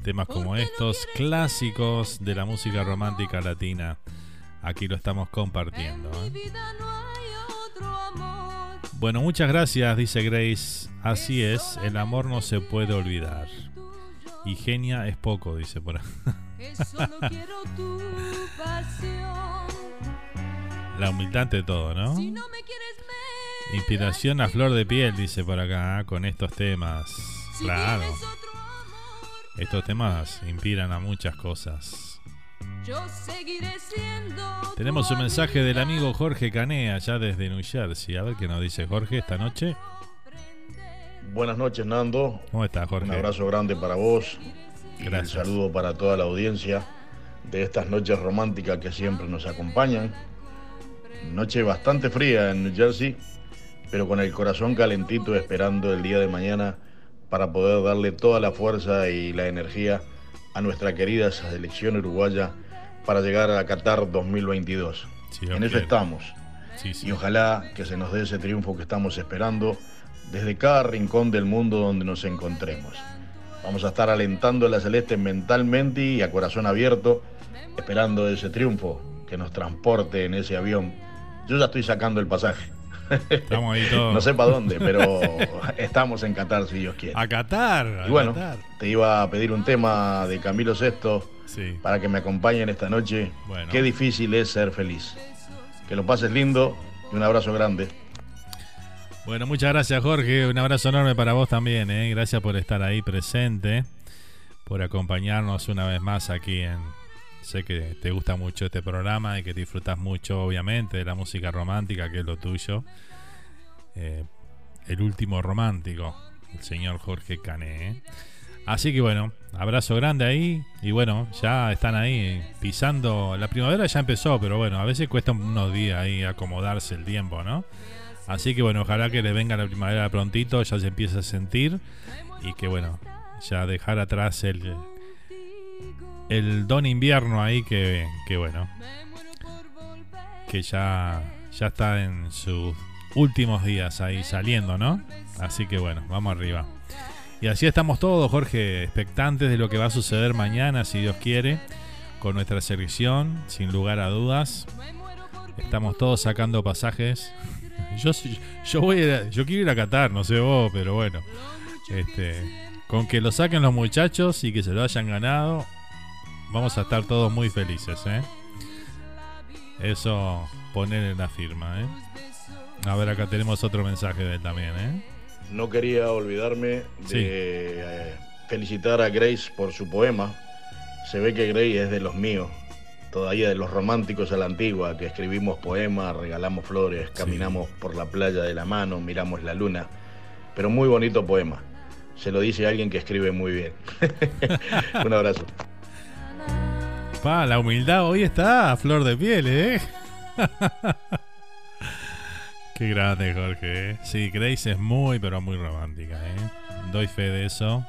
S6: Temas como estos, clásicos de la música romántica latina. Aquí lo estamos compartiendo. ¿eh? Bueno, muchas gracias, dice Grace. Así es, el amor no se puede olvidar. Y genia es poco, dice por ahí. *laughs* La humildad de todo, ¿no? Inspiración a flor de piel, dice por acá, ¿eh? con estos temas. Claro. Estos temas inspiran a muchas cosas. Tenemos un mensaje del amigo Jorge Canea, allá desde New Jersey. A ver qué nos dice Jorge esta noche.
S9: Buenas noches, Nando.
S6: ¿Cómo estás, Jorge?
S9: Un abrazo grande para vos. Gracias. un saludo para toda la audiencia de estas noches románticas que siempre nos acompañan. Noche bastante fría en New Jersey, pero con el corazón calentito esperando el día de mañana para poder darle toda la fuerza y la energía a nuestra querida selección uruguaya para llegar a Qatar 2022. en eso estamos. Y ojalá que se nos dé ese triunfo que estamos esperando desde cada rincón del mundo donde nos encontremos. Vamos a estar alentando a la Celeste mentalmente y a corazón abierto, esperando ese triunfo que nos transporte en ese avión. Yo ya estoy sacando el pasaje.
S6: Estamos ahí *laughs* todos.
S9: no sé para dónde, pero *laughs* estamos en Qatar si Dios quiere.
S6: A Qatar.
S9: y bueno, te iba a pedir un tema de Camilo VI para que me acompañen esta noche. Qué difícil es ser feliz. Que lo pases lindo y un abrazo grande.
S6: Bueno, muchas gracias Jorge, un abrazo enorme para vos también, ¿eh? gracias por estar ahí presente, por acompañarnos una vez más aquí en... Sé que te gusta mucho este programa y que disfrutas mucho, obviamente, de la música romántica, que es lo tuyo. Eh, el último romántico, el señor Jorge Cané. ¿eh? Así que bueno, abrazo grande ahí. Y bueno, ya están ahí pisando. La primavera ya empezó, pero bueno, a veces cuesta unos días ahí acomodarse el tiempo, ¿no? Así que bueno, ojalá que le venga la primavera prontito, ya se empiece a sentir y que bueno, ya dejar atrás el, el don invierno ahí que, que bueno, que ya, ya está en sus últimos días ahí saliendo, ¿no? Así que bueno, vamos arriba. Y así estamos todos, Jorge, expectantes de lo que va a suceder mañana, si Dios quiere, con nuestra selección, sin lugar a dudas. Estamos todos sacando pasajes yo, yo voy yo quiero ir a Qatar, no sé vos, pero bueno. Este, con que lo saquen los muchachos y que se lo hayan ganado, vamos a estar todos muy felices, ¿eh? Eso poner en la firma, ¿eh? A ver, acá tenemos otro mensaje de él también, ¿eh?
S9: No quería olvidarme de eh, felicitar a Grace por su poema. Se ve que Grace es de los míos todavía de los románticos a la antigua, que escribimos poemas, regalamos flores, caminamos por la playa de la mano, miramos la luna. Pero muy bonito poema. Se lo dice alguien que escribe muy bien. *laughs* Un abrazo.
S6: Pa, la humildad hoy está a flor de piel, ¿eh? *laughs* Qué grande, Jorge. ¿eh? Sí, Grace es muy, pero muy romántica, ¿eh? Doy fe de eso.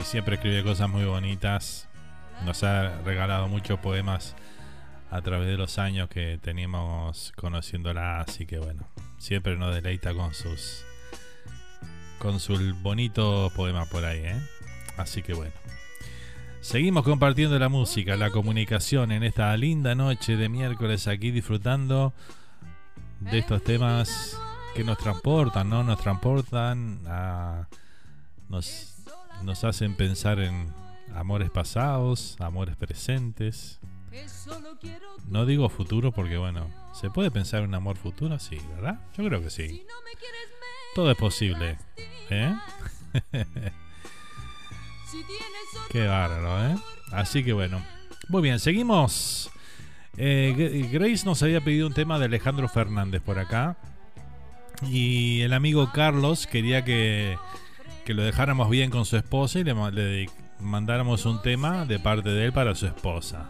S6: Y siempre escribe cosas muy bonitas nos ha regalado muchos poemas a través de los años que teníamos conociéndola, así que bueno, siempre nos deleita con sus con su bonito poema por ahí, ¿eh? Así que bueno. Seguimos compartiendo la música, la comunicación en esta linda noche de miércoles aquí disfrutando de estos temas que nos transportan, ¿no? Nos transportan nos nos hacen pensar en amores pasados, amores presentes. No digo futuro porque, bueno, ¿se puede pensar en un amor futuro? Sí, ¿verdad? Yo creo que sí. Todo es posible. ¿Eh? *laughs* Qué bárbaro, ¿eh? Así que bueno. Muy bien, seguimos. Eh, Grace nos había pedido un tema de Alejandro Fernández por acá. Y el amigo Carlos quería que, que lo dejáramos bien con su esposa y le, le, mandáramos un tema de parte de él para su esposa.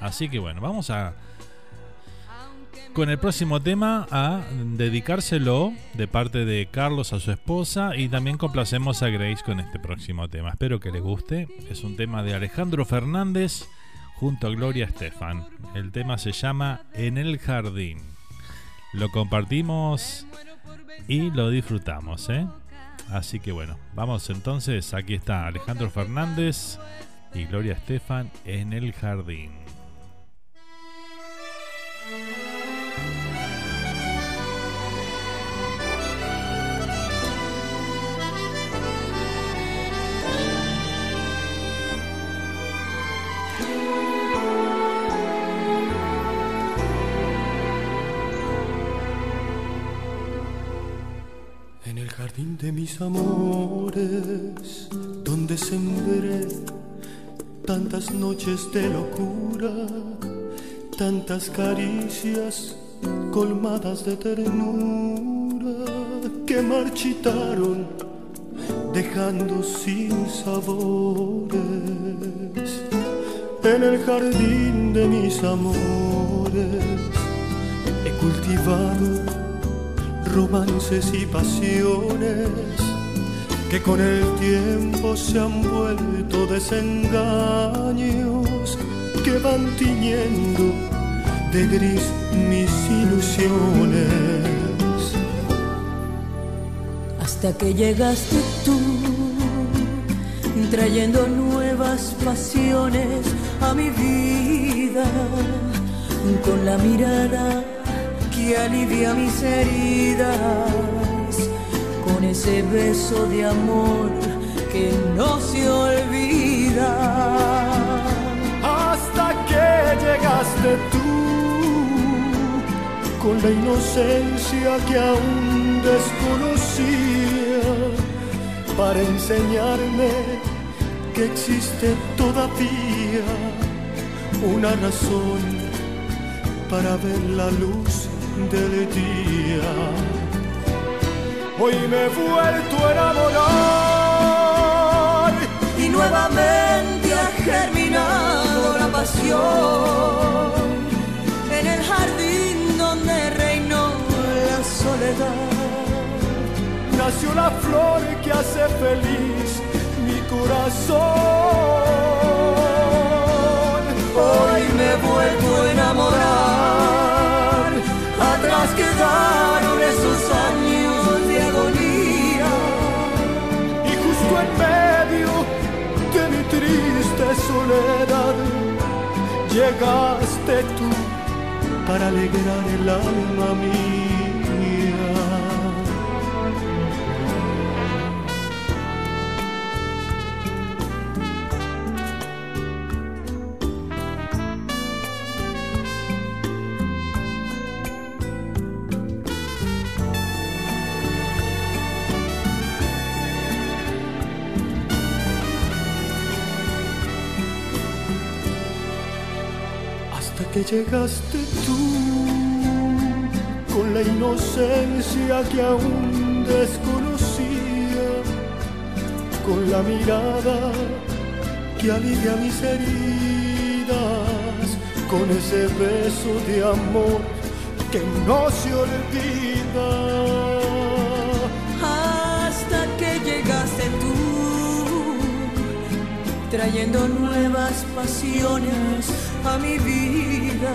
S6: Así que bueno, vamos a con el próximo tema a dedicárselo de parte de Carlos a su esposa y también complacemos a Grace con este próximo tema. Espero que les guste. Es un tema de Alejandro Fernández junto a Gloria Estefan. El tema se llama En el Jardín. Lo compartimos y lo disfrutamos, ¿eh? Así que bueno, vamos entonces. Aquí está Alejandro Fernández y Gloria Estefan en el jardín.
S10: Jardín de mis amores, donde sembré tantas noches de locura, tantas caricias colmadas de ternura que marchitaron dejando sin sabores. En el jardín de mis amores he cultivado romances y pasiones que con el tiempo se han vuelto desengaños que van tiñendo de gris mis ilusiones.
S11: Hasta que llegaste tú, trayendo nuevas pasiones a mi vida, con la mirada que alivia mis heridas con ese beso de amor que no se olvida.
S10: Hasta que llegaste tú con la inocencia que aún desconocía para enseñarme que existe todavía una razón para ver la luz del día. Hoy me he vuelto a enamorar
S11: y nuevamente ha germinado la pasión en el jardín donde reinó la soledad.
S10: Nació la flor que hace feliz mi corazón.
S11: Hoy me he vuelto a enamorar quedaron esos años de agonía.
S10: Y justo en medio de mi triste soledad, llegaste tú para alegrar el alma mía. Que llegaste tú con la inocencia que aún desconocía, con la mirada que alivia mis heridas, con ese beso de amor que no se olvida.
S11: Hasta que llegaste tú, trayendo nuevas pasiones a mi vida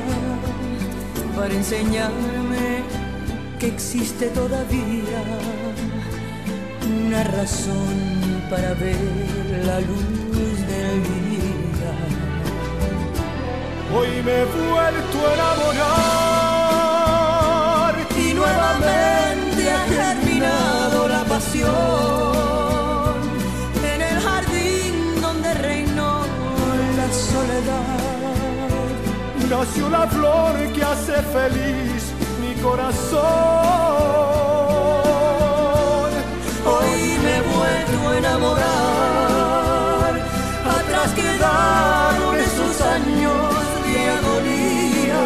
S11: para enseñarme que existe todavía una razón para ver la luz del día.
S10: Hoy me he vuelto a enamorar
S11: y nuevamente ha terminado la pasión en el jardín donde reinó la soledad
S10: nació la flor que hace feliz mi corazón.
S11: Hoy me he vuelto a enamorar, atrás quedaron esos años de agonía.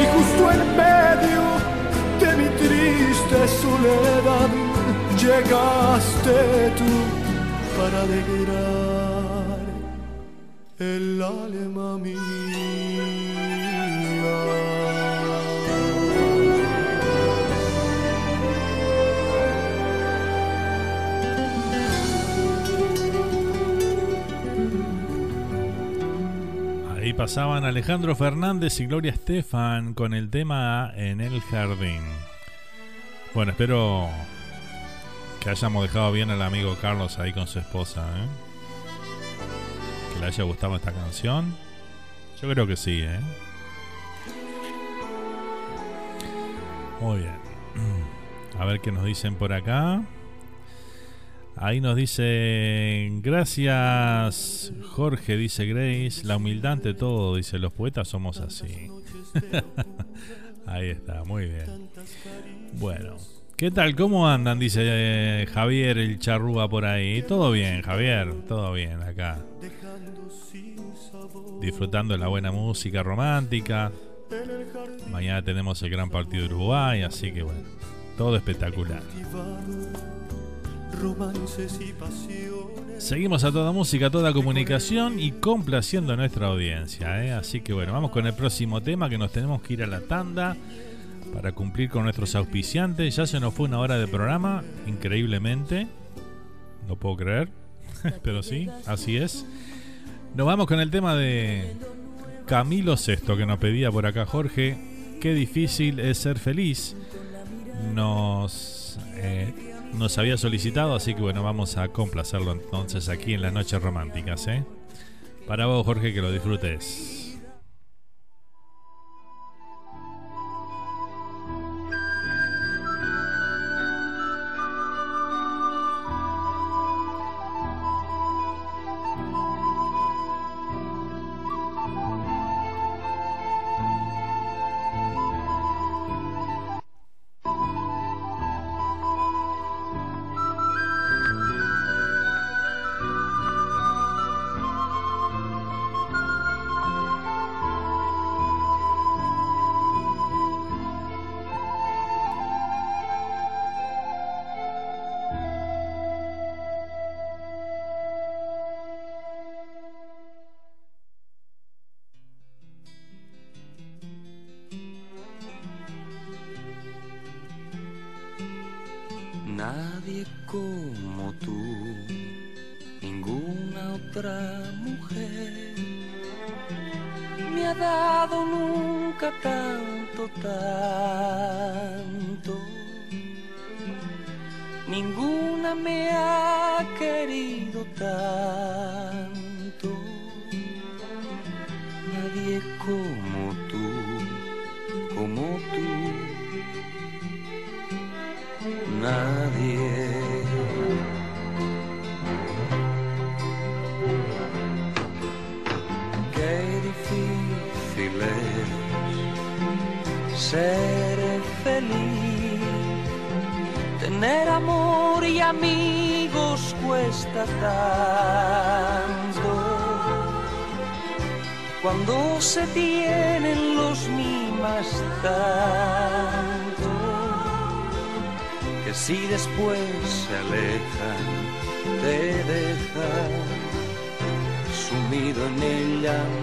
S10: Y justo en medio de mi triste soledad llegaste tú para alegrar el alma mía.
S6: Ahí pasaban Alejandro Fernández y Gloria Estefan con el tema En el Jardín. Bueno, espero que hayamos dejado bien al amigo Carlos ahí con su esposa. ¿eh? Le haya gustado esta canción. Yo creo que sí, ¿eh? Muy bien. *clears throat* A ver qué nos dicen por acá. Ahí nos dice, gracias Jorge, dice Grace, la humildad ante todo, dice, los poetas somos así. *laughs* Ahí está, muy bien. Bueno, ¿qué tal? ¿Cómo andan? Dice eh, Javier el charrúa por ahí. Todo bien, Javier, todo bien acá. Disfrutando de la buena música romántica. Mañana tenemos el gran partido de Uruguay, así que bueno, todo espectacular. Seguimos a toda música, a toda comunicación y complaciendo a nuestra audiencia. ¿eh? Así que bueno, vamos con el próximo tema que nos tenemos que ir a la tanda para cumplir con nuestros auspiciantes. Ya se nos fue una hora de programa, increíblemente. No puedo creer, *laughs* pero sí, así es. Nos vamos con el tema de Camilo Sexto que nos pedía por acá Jorge. Qué difícil es ser feliz. Nos... Eh, nos había solicitado, así que bueno, vamos a complacerlo entonces aquí en las noches románticas, ¿eh? Para vos, Jorge, que lo disfrutes.
S12: Me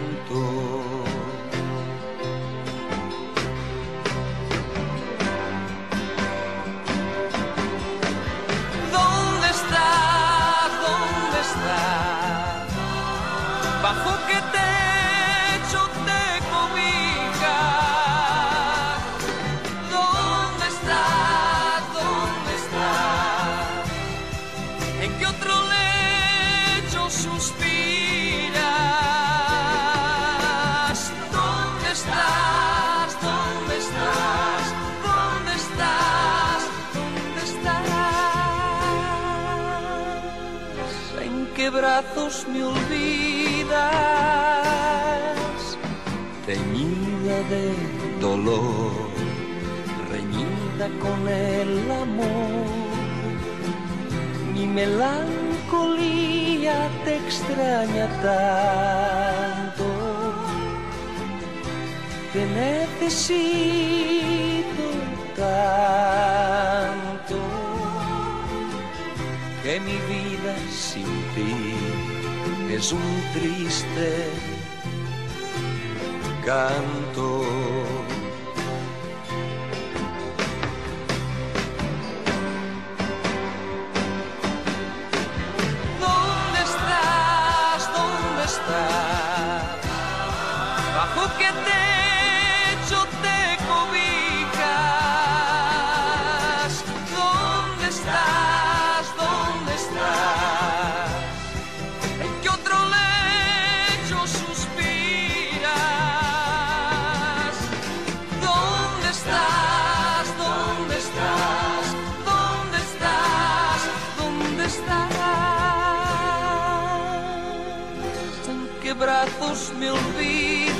S12: em que
S13: braços me olvidas,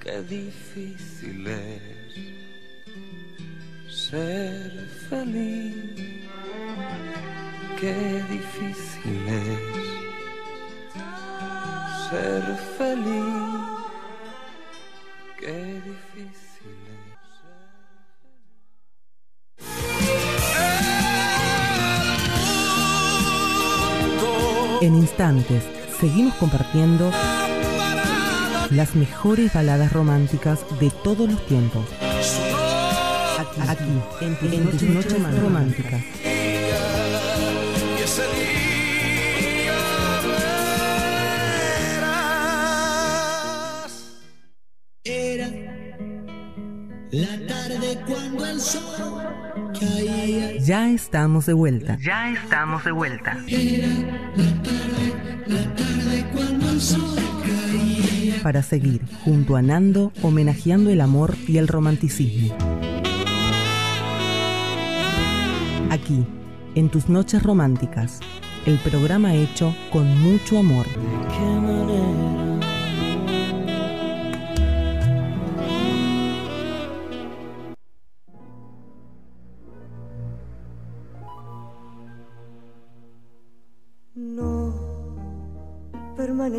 S13: que difícil ser feliz, que difícil ser feliz.
S2: Instantes, seguimos compartiendo las mejores baladas románticas de todos los tiempos. Aquí, aquí en tus en tus noches más románticas.
S14: Era la tarde cuando el sol caía.
S2: Ya estamos de vuelta.
S3: Ya estamos de vuelta.
S14: Era la tarde,
S2: Para seguir junto a Nando homenajeando el amor y el romanticismo. Aquí, en tus noches románticas, el programa hecho con mucho amor.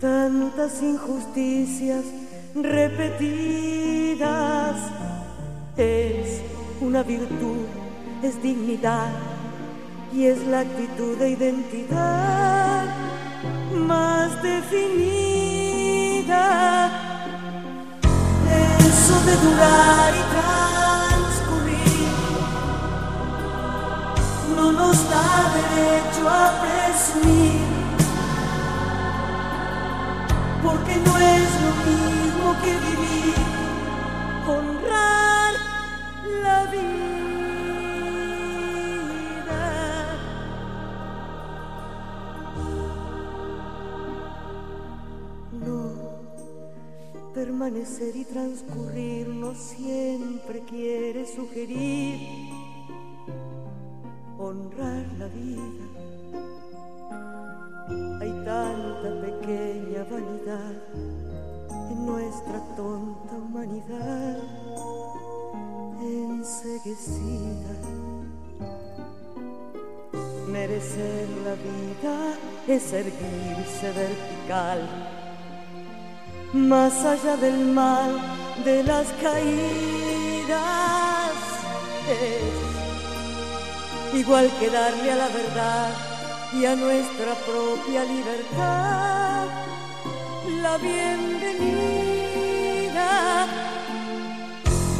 S11: tantas injusticias repetidas. Es una virtud, es dignidad y es la actitud de identidad más definida. Eso de durar y transcurrir no nos da derecho a presumir, porque no es lo mismo que vivir, honrar la vida. No, permanecer y transcurrir no siempre quiere sugerir honrar la vida. Hay tanta pequeña vanidad en nuestra tonta humanidad enseguecida. Merecer la vida es erguirse vertical, más allá del mal de las caídas. Es igual que darle a la verdad y a nuestra propia libertad. La bienvenida.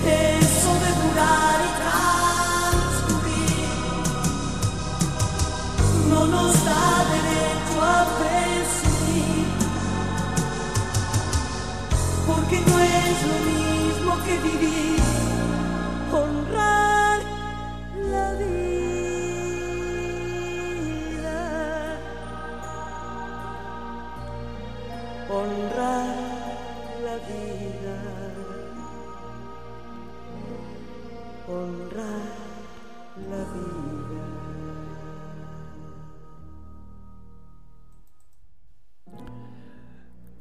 S11: Eso de durar y transcurrir. No nos da derecho a presumir, porque no es lo mismo que vivir,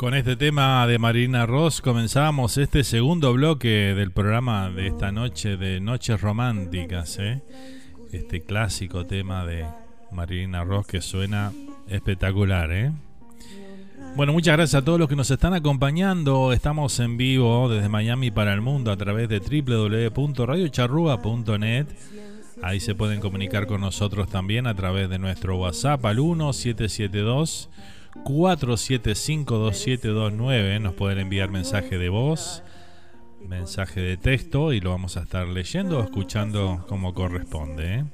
S6: Con este tema de Marina Ross comenzamos este segundo bloque del programa de esta noche de Noches Románticas. ¿eh? Este clásico tema de Marina Ross que suena espectacular. ¿eh? Bueno, muchas gracias a todos los que nos están acompañando. Estamos en vivo desde Miami para el mundo a través de www.radiocharrúa.net. Ahí se pueden comunicar con nosotros también a través de nuestro WhatsApp al 1772 4752729. Nos pueden enviar mensaje de voz, mensaje de texto y lo vamos a estar leyendo o escuchando como corresponde. ¿eh?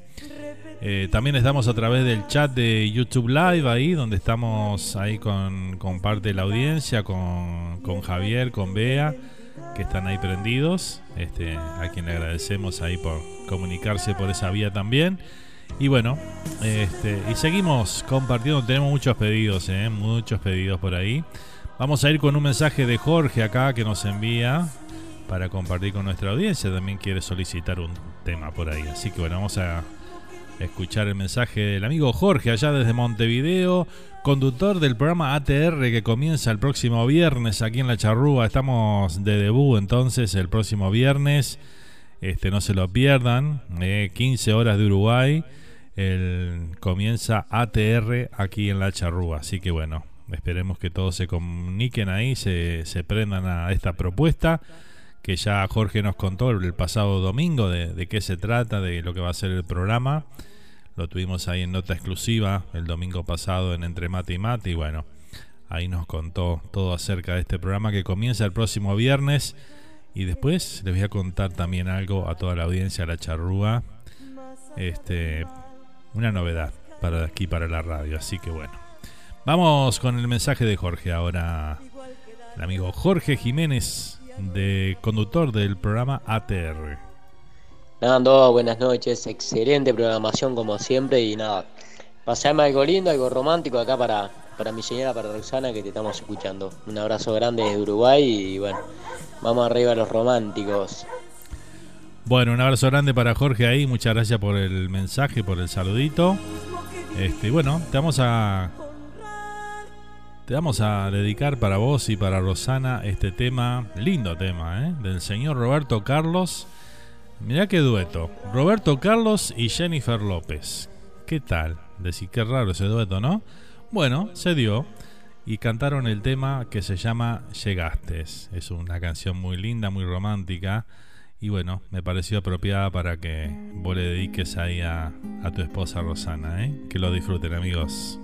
S6: Eh, también estamos a través del chat de YouTube Live ahí, donde estamos ahí con, con parte de la audiencia, con, con, Javier, con Bea, que están ahí prendidos. Este, a quien le agradecemos ahí por comunicarse por esa vía también. Y bueno, este, y seguimos compartiendo, tenemos muchos pedidos, eh, muchos pedidos por ahí. Vamos a ir con un mensaje de Jorge acá que nos envía para compartir con nuestra audiencia. También quiere solicitar un tema por ahí. Así que bueno, vamos a escuchar el mensaje del amigo Jorge allá desde Montevideo, conductor del programa ATR que comienza el próximo viernes aquí en La Charrúa. Estamos de debut entonces el próximo viernes. Este, no se lo pierdan. 15 eh, horas de Uruguay. El, comienza ATR aquí en La Charrúa. Así que bueno, esperemos que todos se comuniquen ahí, se, se prendan a esta propuesta que ya Jorge nos contó el pasado domingo de, qué se trata, de lo que va a ser el programa. Lo tuvimos ahí en nota exclusiva el domingo pasado en Entre Mate y Mate y bueno, ahí nos contó todo acerca de este programa que comienza el próximo viernes y después les voy a contar también algo a toda la audiencia de la charrúa, este, una novedad para aquí para la radio, así que bueno. Vamos con el mensaje de Jorge ahora. El amigo Jorge Jiménez de conductor del programa ATR.
S15: Nando, buenas noches, excelente programación como siempre y nada, pasarme algo lindo, algo romántico acá para, para mi señora, para Roxana que te estamos escuchando. Un abrazo grande desde Uruguay y bueno, vamos arriba a los románticos.
S6: Bueno, un abrazo grande para Jorge ahí, muchas gracias por el mensaje, por el saludito. Este, bueno, te vamos a te vamos a dedicar para vos y para Rosana este tema, lindo tema, ¿eh? del señor Roberto Carlos. Mirá qué dueto. Roberto Carlos y Jennifer López. ¿Qué tal? Decir qué raro ese dueto, ¿no? Bueno, se dio y cantaron el tema que se llama Llegaste. Es una canción muy linda, muy romántica y bueno, me pareció apropiada para que vos le dediques ahí a, a tu esposa Rosana, ¿eh? Que lo disfruten amigos.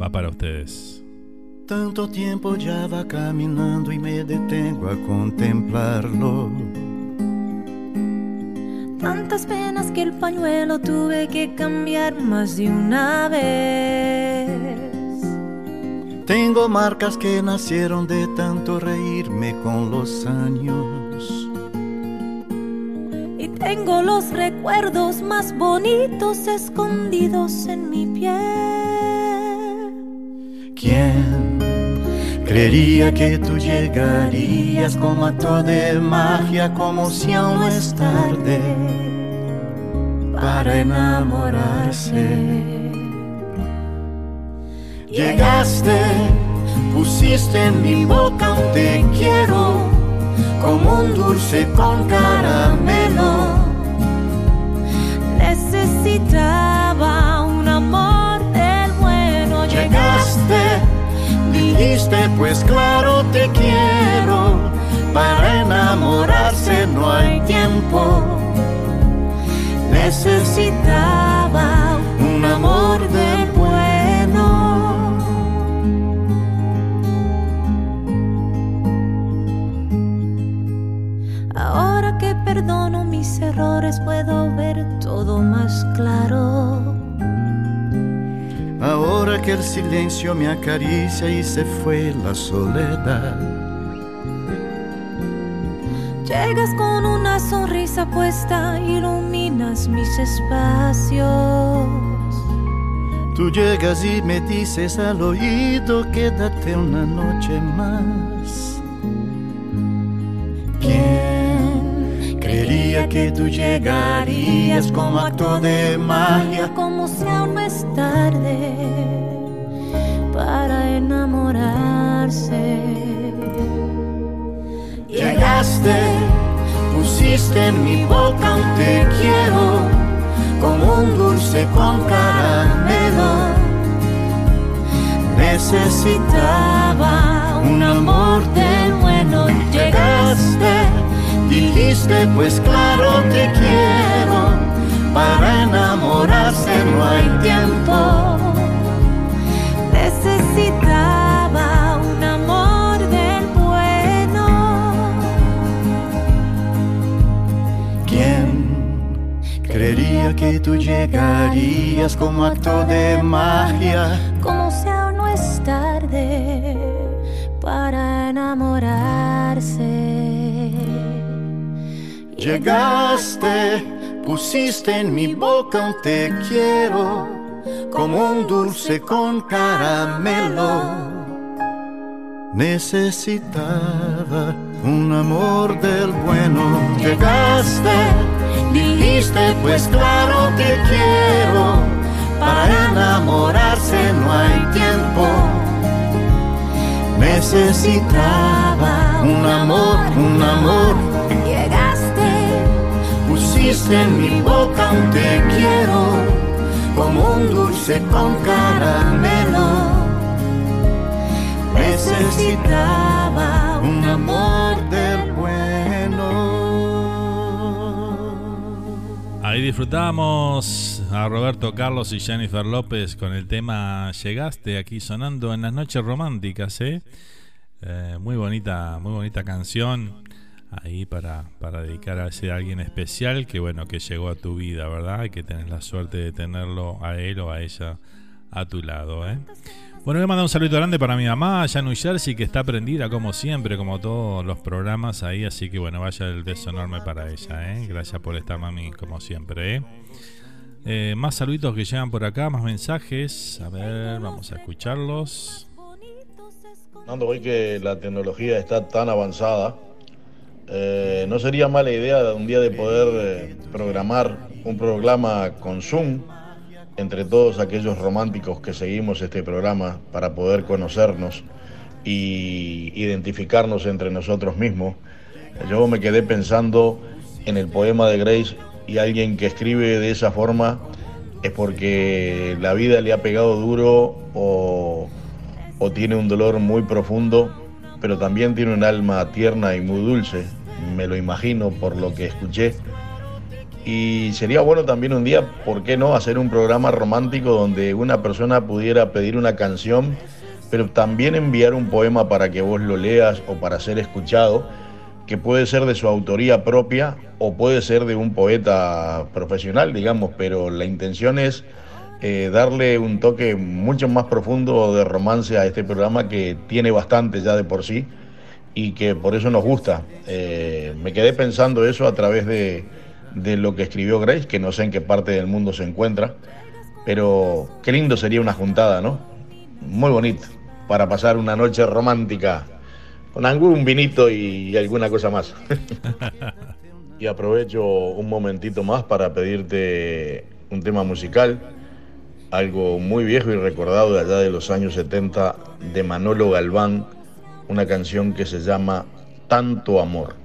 S6: Va para ustedes.
S16: Tanto tiempo ya va caminando y me detengo a contemplarlo.
S17: Tantas penas que el pañuelo tuve que cambiar más de una vez.
S16: Tengo marcas que nacieron de tanto reírme con los años.
S17: Tengo los recuerdos más bonitos escondidos en mi piel.
S16: ¿Quién? Creería que tú llegarías como actor de magia, como si aún no es tarde para enamorarse. Llegaste, pusiste en mi boca un te quiero, como un dulce con caramelo.
S17: Necesitaba un amor del bueno.
S16: Llegaste dijiste, pues claro te quiero. Para enamorarse no hay tiempo.
S17: Necesitaba perdono mis errores puedo ver todo más claro.
S16: Ahora que el silencio me acaricia y se fue la soledad.
S17: Llegas con una sonrisa puesta, iluminas mis espacios.
S16: Tú llegas y me dices al oído, quédate una noche más. ¿Quién creería que tú llegarías como acto de magia?
S17: Como si aún no es tarde para enamorarse.
S16: Llegaste, pusiste en mi boca un te quiero, como un dulce con caramelo. Necesitaba un amor de bueno. Llegaste, dijiste, pues claro te quiero. Para enamorarse no hay tiempo.
S17: Necesitaba un amor del bueno.
S16: ¿Quién Creería que tú llegarías como acto de magia.
S17: Como aún no es tarde para enamorarse.
S16: Llegaste, pusiste en mi boca un te quiero, como un dulce con caramelo. Necesitaba un amor del bueno. Llegaste, dijiste, pues claro que quiero. Para enamorarse no hay tiempo. Necesitaba un amor, un amor. Pusiste en mi boca un te quiero, como un dulce con caramelo. Necesitaba un amor del bueno.
S6: Ahí disfrutamos a Roberto Carlos y Jennifer López con el tema Llegaste aquí sonando en las noches románticas, ¿eh? Eh, muy bonita, muy bonita canción ahí para, para dedicar a ese alguien especial que bueno que llegó a tu vida, ¿verdad? Y que tenés la suerte de tenerlo a él o a ella a tu lado, ¿eh? Bueno, voy a mandar un saludo grande para mi mamá allá en New Jersey, que está prendida como siempre, como todos los programas ahí. Así que bueno, vaya el beso enorme para ella. ¿eh? Gracias por estar, mami, como siempre. ¿eh? Eh, más saluditos que llegan por acá, más mensajes. A ver, vamos a escucharlos.
S9: Nando, hoy que la tecnología está tan avanzada, eh, no sería mala idea un día de poder eh, programar un programa con Zoom entre todos aquellos románticos que seguimos este programa para poder conocernos y identificarnos entre nosotros mismos. Yo me quedé pensando en el poema de Grace y alguien que escribe de esa forma es porque la vida le ha pegado duro o, o tiene un dolor muy profundo, pero también tiene un alma tierna y muy dulce, me lo imagino por lo que escuché. Y sería bueno también un día, ¿por qué no?, hacer un programa romántico donde una persona pudiera pedir una canción, pero también enviar un poema para que vos lo leas o para ser escuchado, que puede ser de su autoría propia o puede ser de un poeta profesional, digamos, pero la intención es eh, darle un toque mucho más profundo de romance a este programa que tiene bastante ya de por sí y que por eso nos gusta. Eh, me quedé pensando eso a través de, de lo que escribió Grace, que no sé en qué parte del mundo se encuentra, pero qué lindo sería una juntada, ¿no? Muy bonito, para pasar una noche romántica con algún vinito y alguna cosa más. *laughs* y aprovecho un momentito más para pedirte un tema musical, algo muy viejo y recordado de allá de los años 70 de Manolo Galván, una canción que se llama Tanto Amor.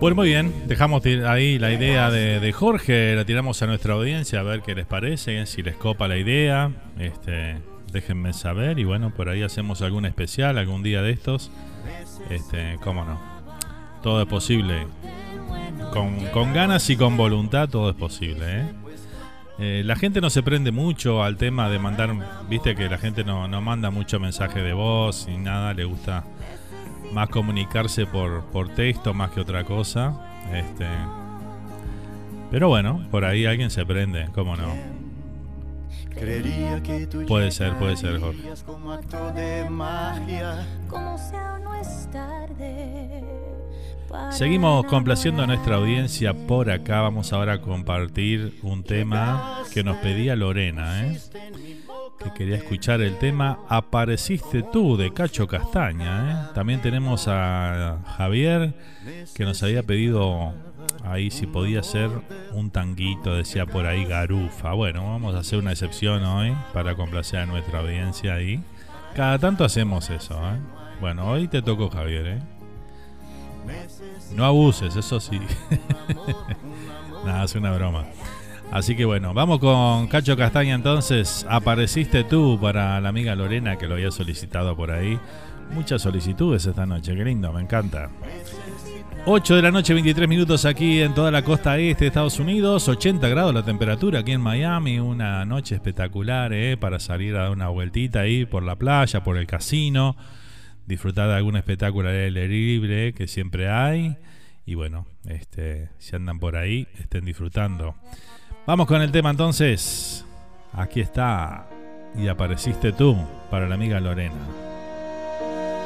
S6: Pues muy bien, dejamos ahí la idea de, de Jorge, la tiramos a nuestra audiencia a ver qué les parece, si les copa la idea, este, déjenme saber y bueno, por ahí hacemos algún especial algún día de estos, este, cómo no, todo es posible, con, con ganas y con voluntad todo es posible, ¿eh? Eh, la gente no se prende mucho al tema de mandar, viste que la gente no, no manda mucho mensaje de voz ni nada, le gusta más comunicarse por, por texto más que otra cosa. Este, pero bueno, por ahí alguien se prende, ¿cómo no?
S16: Creería que tú
S6: Puede ser, puede ser, Jorge.
S16: llegarías como acto de magia.
S17: como si aún no es tarde.
S6: Seguimos complaciendo a nuestra audiencia por acá. Vamos ahora a compartir un tema que nos pedía Lorena, ¿eh? que quería escuchar el tema Apareciste tú de Cacho Castaña. ¿eh? También tenemos a Javier que nos había pedido ahí si podía ser un tanguito, decía por ahí Garufa. Bueno, vamos a hacer una excepción hoy para complacer a nuestra audiencia ahí. Cada tanto hacemos eso. ¿eh? Bueno, hoy te tocó Javier. ¿eh? No abuses, eso sí. *laughs* Nada, es una broma. Así que bueno, vamos con Cacho Castaña entonces. Apareciste tú para la amiga Lorena que lo había solicitado por ahí. Muchas solicitudes esta noche, qué lindo, me encanta. 8 de la noche, 23 minutos aquí en toda la costa este de Estados Unidos. 80 grados la temperatura aquí en Miami. Una noche espectacular ¿eh? para salir a dar una vueltita ahí por la playa, por el casino. Disfrutar de algún espectáculo al aire libre que siempre hay. Y bueno, este, si andan por ahí, estén disfrutando. Vamos con el tema entonces. Aquí está. Y apareciste tú para la amiga Lorena.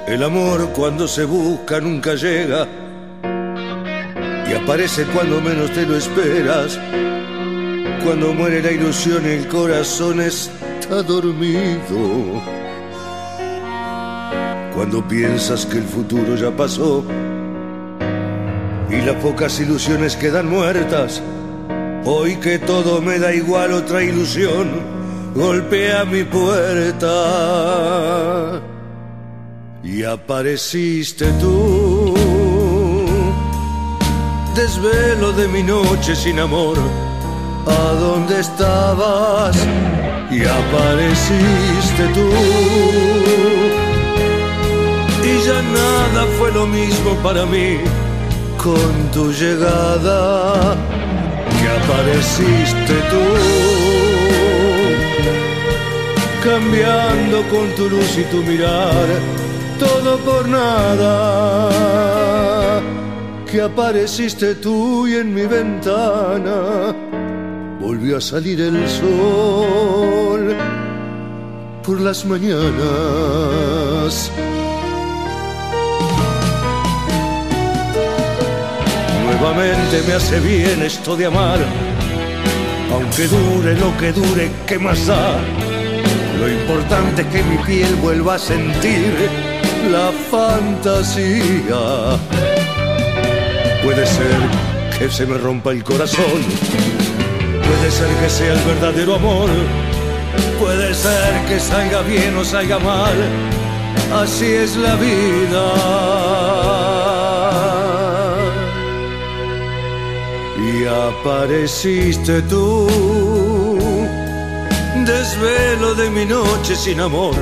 S13: El amor cuando se busca nunca llega y aparece cuando menos te lo esperas. Cuando muere la ilusión el corazón está dormido. Cuando piensas que el futuro ya pasó y las pocas ilusiones quedan muertas. Hoy que todo me da igual otra ilusión golpea mi puerta y apareciste tú. Desvelo de mi noche sin amor, ¿a dónde estabas? Y apareciste tú. Y ya nada fue lo mismo para mí con tu llegada, que apareciste tú cambiando con tu luz y tu mirar, todo por nada, que apareciste tú y en mi ventana volvió a salir el sol por las mañanas. Nuevamente me hace bien esto de amar, aunque dure lo que dure, ¿qué más da? Lo importante es que mi piel vuelva a sentir la fantasía. Puede ser que se me rompa el corazón, puede ser que sea el verdadero amor, puede ser que salga bien o salga mal, así es la vida. Y apareciste tú desvelo de mi noche sin amor.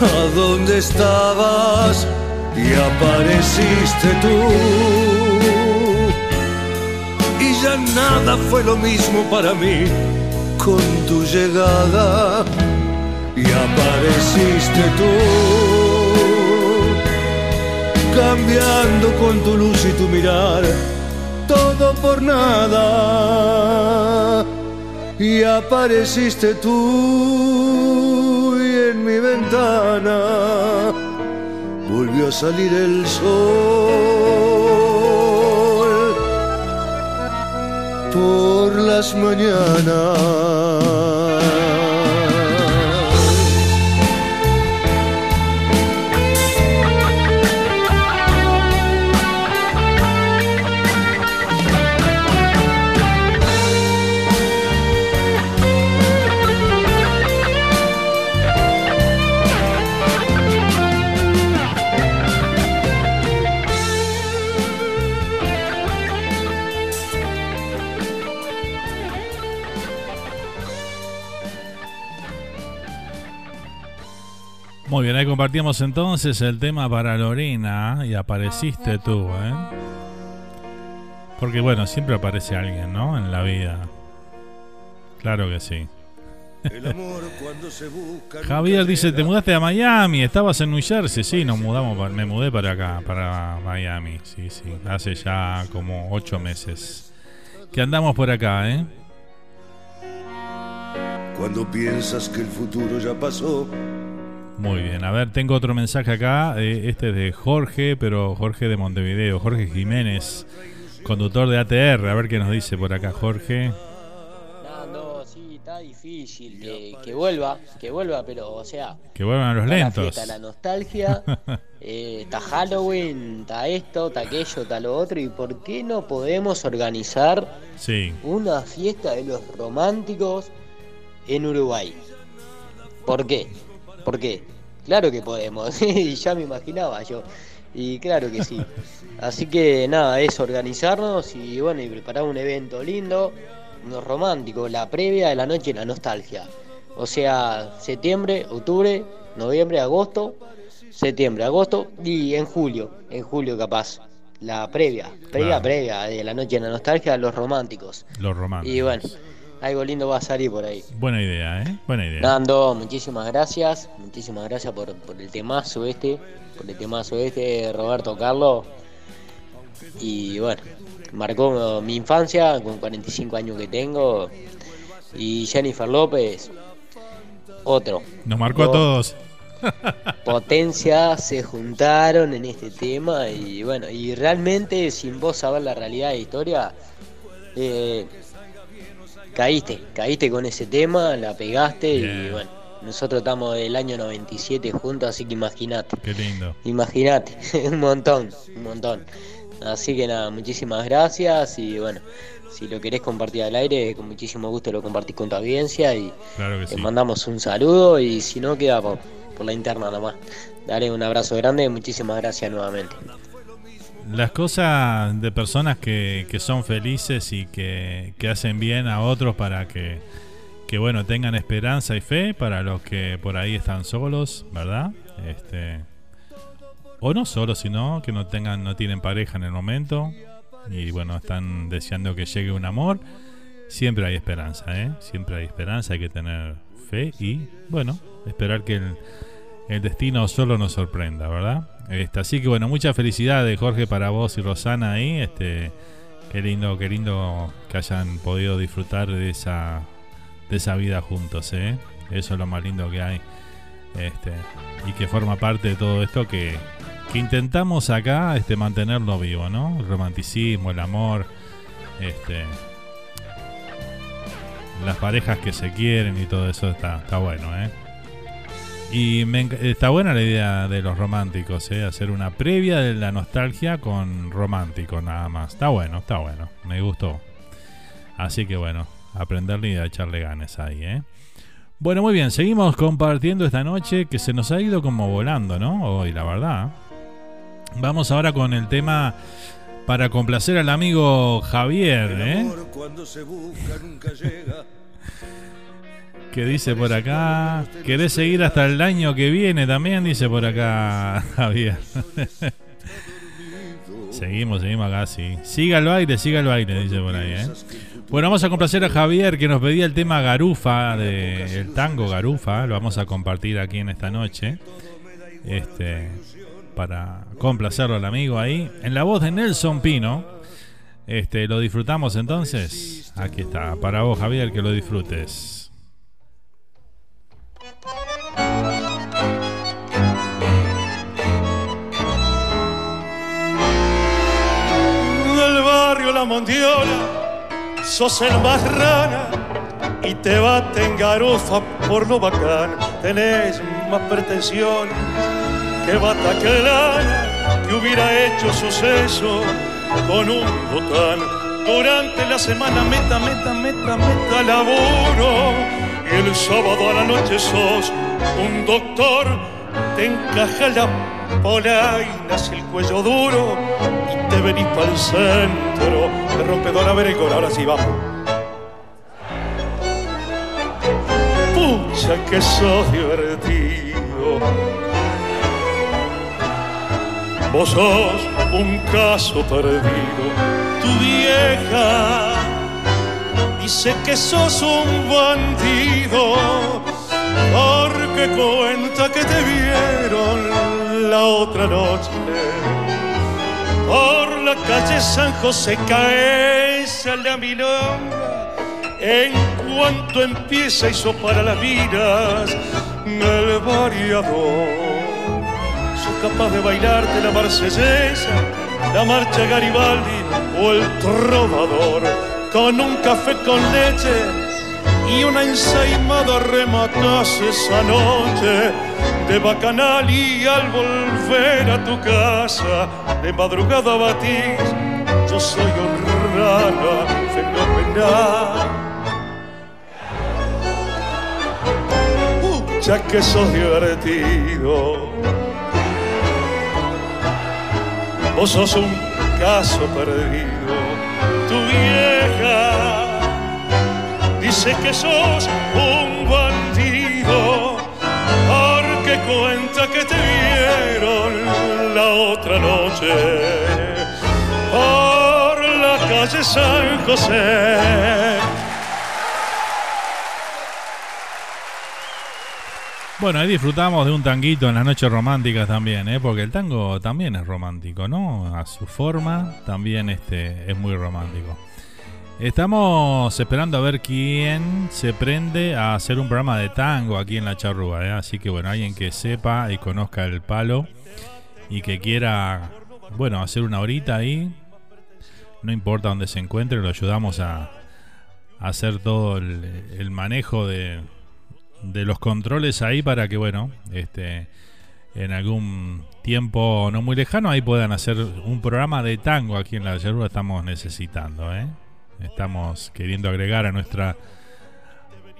S13: ¿A dónde estabas? Y apareciste tú. Y ya nada fue lo mismo para mí con tu llegada. Y apareciste tú. Cambiando con tu luz y tu mirar, todo por nada y apareciste tú y en mi ventana volvió a salir el sol por las mañanas.
S6: Muy bien, ahí compartíamos entonces el tema para Lorena y apareciste tú, ¿eh? Porque bueno, siempre aparece alguien, ¿no? En la vida. Claro que sí. Javier dice, ¿te mudaste a Miami? ¿Estabas en New Jersey? Sí, nos mudamos, me mudé para acá, para Miami. Sí, sí, hace ya como ocho meses. Que andamos por acá, ¿eh?
S13: Cuando piensas que el futuro ya pasó
S6: muy bien, a ver, tengo otro mensaje acá. Eh, este es de Jorge, pero Jorge de Montevideo, Jorge Jiménez, conductor de ATR. A ver qué nos dice por acá, Jorge.
S15: No, no, sí, está difícil que, vuelva, que vuelva, pero o sea.
S6: Que vuelvan a los lentos.
S15: La, la nostalgia, *laughs* eh, está Halloween, está esto, está aquello, está lo otro. ¿Y por qué no podemos organizar
S6: sí.
S15: una fiesta de los románticos en Uruguay? ¿Por qué? ¿Por qué? Claro que podemos, *laughs* y ya me imaginaba yo. Y claro que sí. Así que nada, es organizarnos y bueno, y preparar un evento lindo, unos romántico, la previa de la noche la nostalgia. O sea, septiembre, octubre, noviembre, agosto, septiembre, agosto y en julio, en julio capaz. La previa, previa, previa de la noche de la nostalgia, los románticos.
S6: Los románticos.
S15: Y bueno, algo lindo va a salir por ahí.
S6: Buena idea, ¿eh? Buena idea.
S15: Nando, muchísimas gracias. Muchísimas gracias por, el temazo este. Por el temazo este, Roberto Carlos. y bueno, marcó mi infancia con 45 años que tengo. Y Jennifer López, otro.
S6: Nos marcó a todos. *laughs*
S15: Potencias se juntaron en este tema y bueno, y realmente sin vos saber la realidad de la historia, eh, caíste, caíste con ese tema, la pegaste y bueno, nosotros estamos del año 97 juntos, así que imagínate.
S6: Qué lindo.
S15: Imagínate, *laughs* un montón, un montón. Así que nada, muchísimas gracias y bueno, si lo querés compartir al aire, con muchísimo gusto lo compartís con tu audiencia y te mandamos un saludo y si no, queda por, por la interna nomás. Dale un abrazo grande y muchísimas gracias nuevamente.
S6: Las cosas de personas que, que son felices y que, que, hacen bien a otros para que, que, bueno, tengan esperanza y fe para los que por ahí están solos, ¿verdad? Este, o no solos, sino que no tengan, no tienen pareja en el momento y bueno, están deseando que llegue un amor. Siempre hay esperanza, ¿eh? Siempre hay esperanza, hay que tener fe y, bueno, esperar que el, el destino solo nos sorprenda, ¿verdad? Este, así que bueno, muchas felicidades Jorge para vos y Rosana ahí. Este, qué lindo, qué lindo que hayan podido disfrutar de esa, de esa vida juntos, ¿eh? Eso es lo más lindo que hay. Este, y que forma parte de todo esto que, que intentamos acá este, mantenerlo vivo, ¿no? El romanticismo, el amor, este, las parejas que se quieren y todo eso está, está bueno, ¿eh? Y me, está buena la idea de los románticos, ¿eh? hacer una previa de la nostalgia con romántico nada más. Está bueno, está bueno, me gustó. Así que bueno, aprenderle y a echarle ganas ahí. ¿eh? Bueno, muy bien, seguimos compartiendo esta noche que se nos ha ido como volando, ¿no? Hoy, la verdad. Vamos ahora con el tema para complacer al amigo Javier. ¿eh?
S13: Cuando se busca nunca llega. *laughs*
S6: que dice por acá. ¿Querés seguir hasta el año que viene también? Dice por acá *laughs* Javier. *laughs* seguimos, seguimos acá, sí. Siga el baile, siga el baile, dice por ahí, ¿eh? Bueno, vamos a complacer a Javier que nos pedía el tema Garufa, de, el tango Garufa. Lo vamos a compartir aquí en esta noche. Este, para complacerlo al amigo ahí. En la voz de Nelson Pino. Este, ¿Lo disfrutamos entonces? Aquí está, para vos Javier, que lo disfrutes.
S18: Mondiola, sos el más rana y te baten garufa por lo bacán. Tenés más pretensión que bata que lana, que hubiera hecho suceso con un botán. Durante la semana meta, meta, meta, meta laburo y el sábado a la noche sos un doctor, te encaja la polaina y el cuello duro y te venís para el centro de rompedor a ver el ahora sí vamos. Pucha que sos divertido. Vos sos un caso perdido, tu vieja Dice que sos un bandido porque cuenta que te vieron la otra noche. Por la calle San José caes a la milonga en cuanto empieza y para las vidas el variador. Sos capaz de bailarte la marsellesa, la marcha Garibaldi o el trovador con un café con leche y una ensaimada rematas esa noche de bacanal y al volver a tu casa de madrugada batís yo soy un rana fenomenal. Ya que sos divertido. Vos sos un caso perdido dice que sos un bandido porque cuenta que te vieron la otra noche por la calle San José.
S6: Bueno, ahí disfrutamos de un tanguito en las noches románticas también, ¿eh? porque el tango también es romántico, ¿no? A su forma también este, es muy romántico. Estamos esperando a ver quién se prende a hacer un programa de tango aquí en la charrúa, ¿eh? así que bueno, alguien que sepa y conozca el palo y que quiera, bueno, hacer una horita ahí, no importa dónde se encuentre, lo ayudamos a, hacer todo el manejo de, de los controles ahí para que, bueno, este, en algún tiempo no muy lejano ahí puedan hacer un programa de tango aquí en la Yerba estamos necesitando, ¿eh? Estamos queriendo agregar a nuestra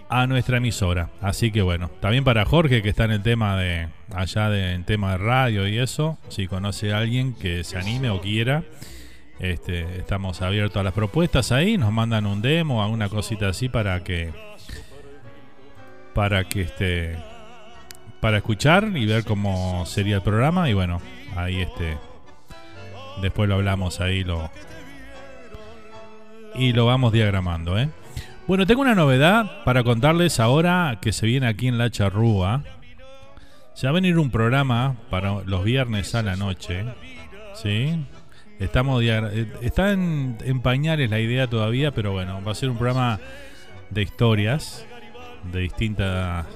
S6: a nuestra emisora. Así que bueno, también para Jorge que está en el tema de allá de, en tema de radio y eso, si conoce a alguien que se anime o quiera, este, estamos abiertos a las propuestas ahí, nos mandan un demo, alguna cosita así para que para que este para escuchar y ver cómo sería el programa y bueno ahí este después lo hablamos ahí lo y lo vamos diagramando ¿eh? bueno tengo una novedad para contarles ahora que se viene aquí en la charrúa se va a venir un programa para los viernes a la noche sí estamos eh, está en, en pañales la idea todavía pero bueno va a ser un programa de historias de distintas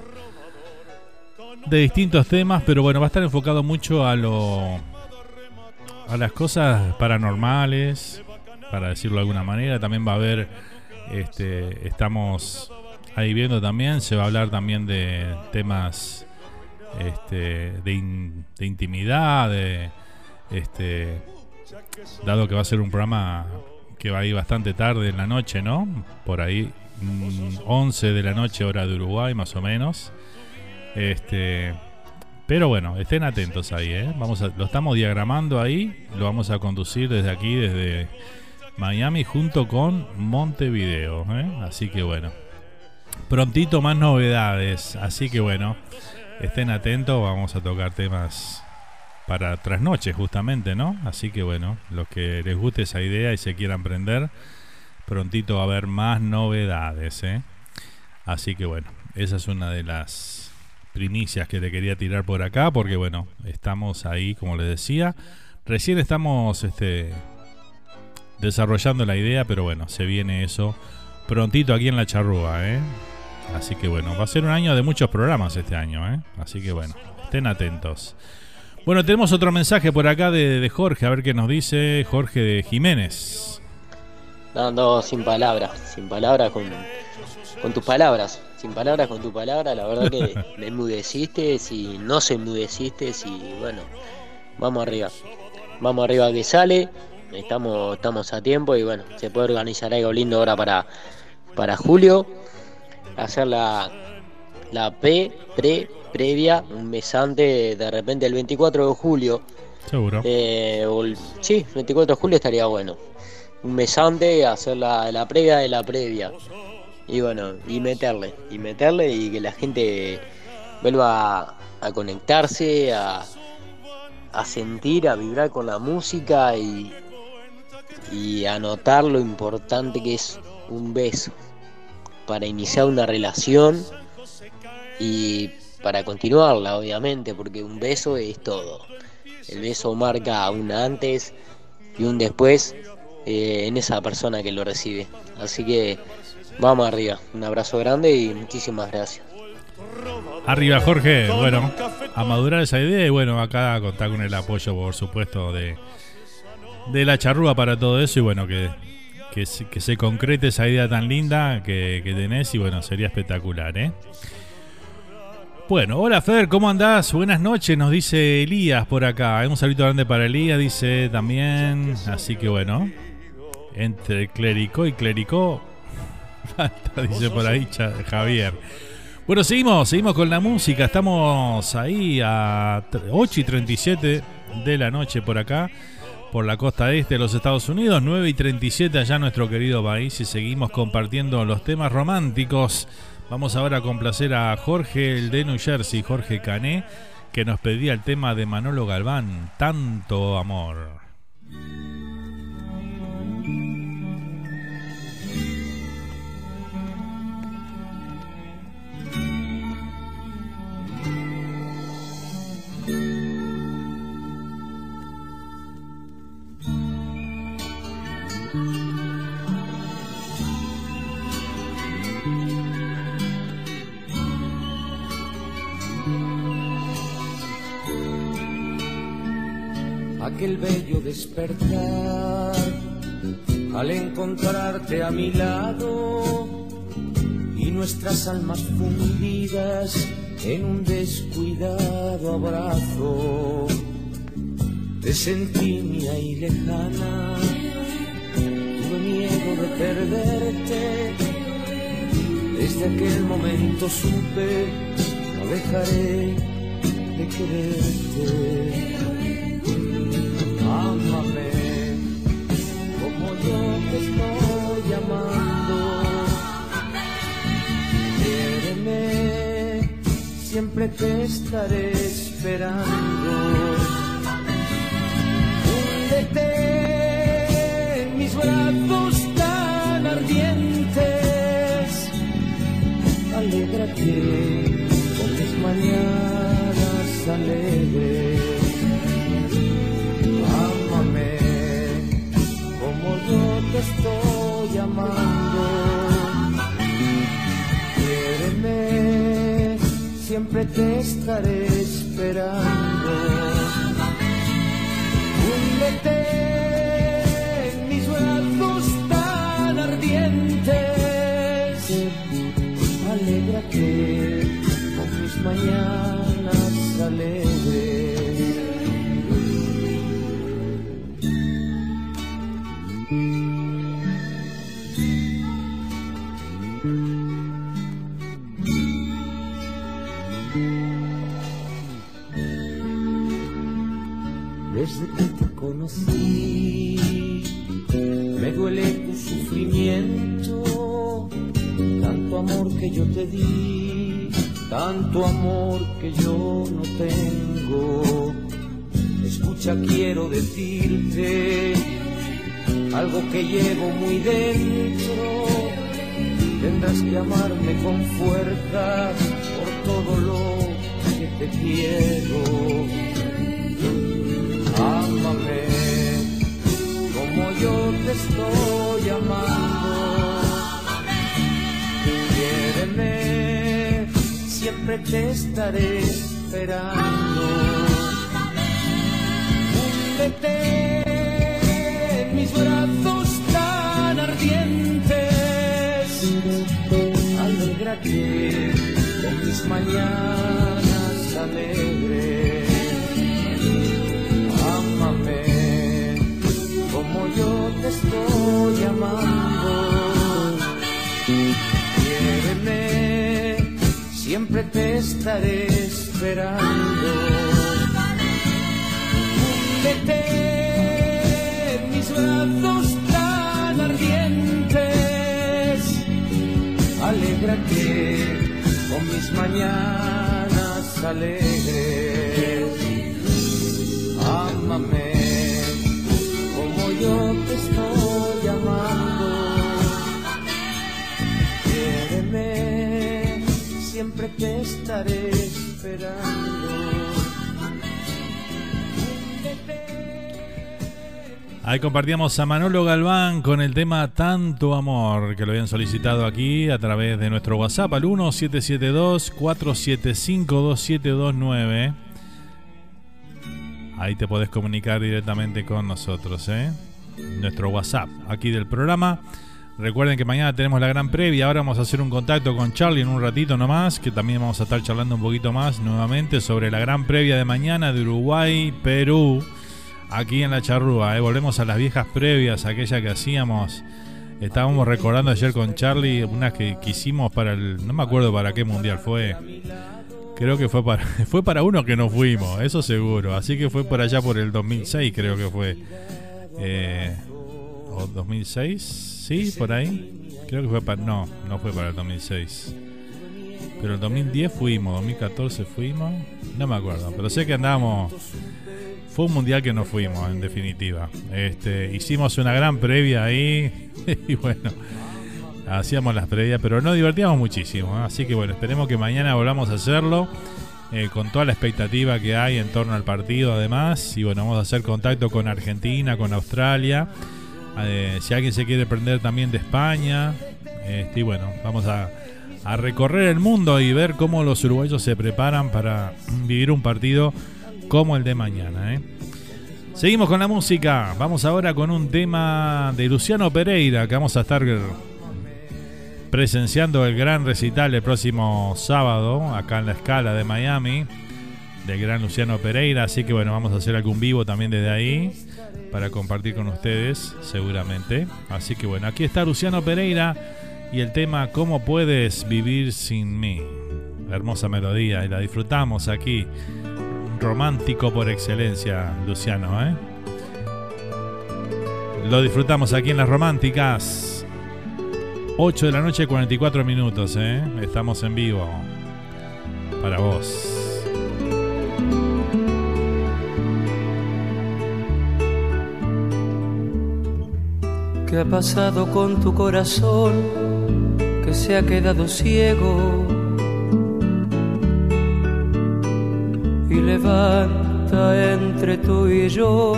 S6: de distintos temas, pero bueno, va a estar enfocado mucho a lo a las cosas paranormales, para decirlo de alguna manera, también va a haber este estamos ahí viendo también, se va a hablar también de temas este de, de intimidad, de este dado que va a ser un programa que va a ir bastante tarde en la noche, ¿no? Por ahí 11 mm, de la noche hora de Uruguay más o menos. Este, pero bueno, estén atentos ahí, ¿eh? Vamos a, lo estamos diagramando ahí, lo vamos a conducir desde aquí, desde Miami, junto con Montevideo. ¿eh? Así que bueno, prontito más novedades. Así que bueno, estén atentos, vamos a tocar temas para trasnoche justamente, ¿no? Así que bueno, los que les guste esa idea y se quieran prender prontito va a haber más novedades. ¿eh? Así que bueno, esa es una de las primicias que te quería tirar por acá, porque bueno, estamos ahí, como les decía. Recién estamos este, desarrollando la idea, pero bueno, se viene eso prontito aquí en la charrúa. ¿eh? Así que bueno, va a ser un año de muchos programas este año. ¿eh? Así que bueno, estén atentos. Bueno, tenemos otro mensaje por acá de, de Jorge, a ver qué nos dice Jorge de Jiménez.
S15: No, sin palabras, sin palabras con, con tus palabras, sin palabras con tu palabra, la verdad que *laughs* me enmudeciste, si no se enmudeciste, si bueno, vamos arriba, vamos arriba que sale, estamos, estamos a tiempo y bueno, se puede organizar algo lindo ahora para, para julio, hacer la, la P, pre, previa, un mes antes, de repente el 24 de julio.
S6: Seguro.
S15: Eh, sí, 24 de julio estaría bueno un mes antes, hacer la, la previa de la previa. Y bueno, y meterle, y meterle y que la gente vuelva a, conectarse, a, a, sentir, a vibrar con la música y, y a notar lo importante que es un beso para iniciar una relación y para continuarla, obviamente, porque un beso es todo. El beso marca un antes y un después eh, en esa persona que lo recibe. Así que vamos arriba. Un abrazo grande y muchísimas gracias.
S6: Arriba Jorge, bueno, a madurar esa idea y bueno, acá contar con el apoyo por supuesto de, de la charrúa para todo eso y bueno, que, que, se concrete esa idea tan linda que, que tenés y bueno, sería espectacular, ¿eh? Bueno, hola Fer, ¿cómo andás? Buenas noches, nos dice Elías por acá. Un saludo grande para Elías, dice también. Así que bueno, entre clérico y clérico. *laughs* Falta, dice por ahí Javier. Bueno, seguimos, seguimos con la música. Estamos ahí a 8 y 37 de la noche por acá, por la costa este de los Estados Unidos. 9 y 37 allá nuestro querido país y seguimos compartiendo los temas románticos. Vamos ahora a complacer a Jorge, el de New Jersey, Jorge Cané, que nos pedía el tema de Manolo Galván, Tanto Amor.
S12: Aquel bello despertar al encontrarte a mi lado y nuestras almas fundidas en un descuidado abrazo. Te sentí mía y lejana, tuve miedo de perderte. Desde aquel momento supe, no dejaré de quererte. Ámame como yo te estoy llamando. Quiéreme, siempre te estaré esperando. Húndete en mis brazos tan ardientes. Alégrate con mis mañanas alegres. Estoy amando. Quiéreme, siempre te estaré esperando. Húndete en mis brazos tan ardientes. Alégrate con mis mañanas conocí, me duele tu sufrimiento, tanto amor que yo te di, tanto amor que yo no tengo. Escucha, quiero decirte algo que llevo muy dentro. Tendrás que amarme con fuerza por todo lo que te quiero. Ámame como yo te estoy amando. Quiéreme, siempre te estaré esperando. Húndete en mis brazos tan ardientes. Alégrate con mis mañanas siempre te estaré esperando. Húndete en mis brazos tan ardientes. Alégrate con mis mañanas alegres. Ámame como yo siempre te estaré esperando.
S6: Ahí compartíamos a Manolo Galván con el tema Tanto Amor, que lo habían solicitado aquí a través de nuestro WhatsApp al 1772-475-2729. Ahí te podés comunicar directamente con nosotros, ¿eh? Nuestro WhatsApp aquí del programa. Recuerden que mañana tenemos la gran previa. Ahora vamos a hacer un contacto con Charlie en un ratito nomás. Que también vamos a estar charlando un poquito más nuevamente sobre la gran previa de mañana de Uruguay, Perú. Aquí en la charrúa. ¿eh? Volvemos a las viejas previas, aquella que hacíamos. Estábamos recordando ayer con Charlie unas que, que hicimos para el. No me acuerdo para qué mundial fue. Creo que fue para, *laughs* fue para uno que no fuimos, eso seguro. Así que fue por allá por el 2006, creo que fue. Eh, ¿O 2006? Sí, por ahí. Creo que fue para. No, no fue para el 2006. Pero el 2010 fuimos, 2014 fuimos. No me acuerdo, pero sé que andábamos. Fue un mundial que no fuimos, en definitiva. Este, hicimos una gran previa ahí. *laughs* Y bueno, hacíamos las previas, pero nos divertíamos muchísimo. ¿eh? Así que bueno, esperemos que mañana volvamos a hacerlo. eh, con toda la expectativa que hay en torno al partido, además. Y bueno, vamos a hacer contacto con Argentina, con Australia. Eh, si alguien se quiere prender también de España, este, y bueno, vamos a, recorrer el mundo y ver cómo los uruguayos se preparan para vivir un partido como el de mañana. ¿eh? Seguimos con la música. Vamos ahora con un tema de Luciano Pereira que vamos a estar presenciando el gran recital el próximo sábado acá en la escala de Miami del gran Luciano Pereira. Así que bueno, vamos a hacer algún vivo también desde ahí para compartir con ustedes seguramente. Así que bueno, aquí está Luciano Pereira y el tema ¿Cómo puedes vivir sin mí? hermosa melodía y la disfrutamos aquí. Romántico por excelencia, Luciano, ¿eh? Lo disfrutamos aquí en las románticas. 8 de la noche, 44 minutos, ¿eh? Estamos en vivo. Para vos.
S12: ¿Qué ha pasado con tu corazón que se ha quedado ciego? Y levanta entre tú y yo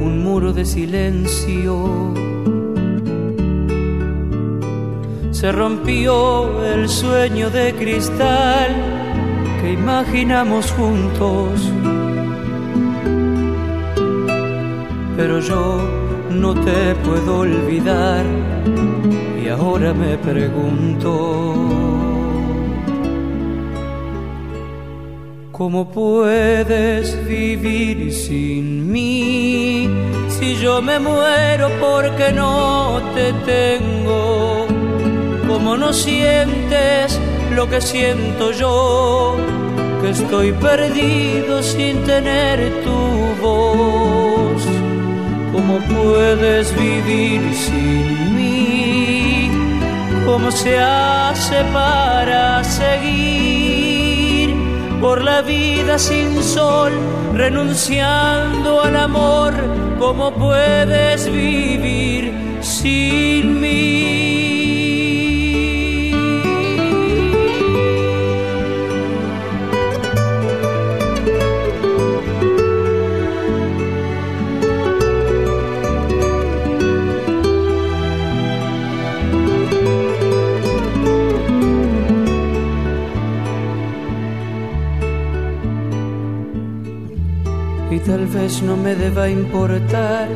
S12: un muro de silencio. Se rompió el sueño de cristal que imaginamos juntos. Pero yo no te puedo olvidar y ahora me pregunto ¿Cómo puedes vivir sin mí? Si yo me muero porque no te tengo, ¿cómo no sientes lo que siento yo? Que estoy perdido sin tener tu voz. ¿Cómo puedes vivir sin mí? ¿Cómo se hace para seguir por la vida sin sol, renunciando al amor? ¿Cómo puedes vivir sin mí? Vez no me deba importar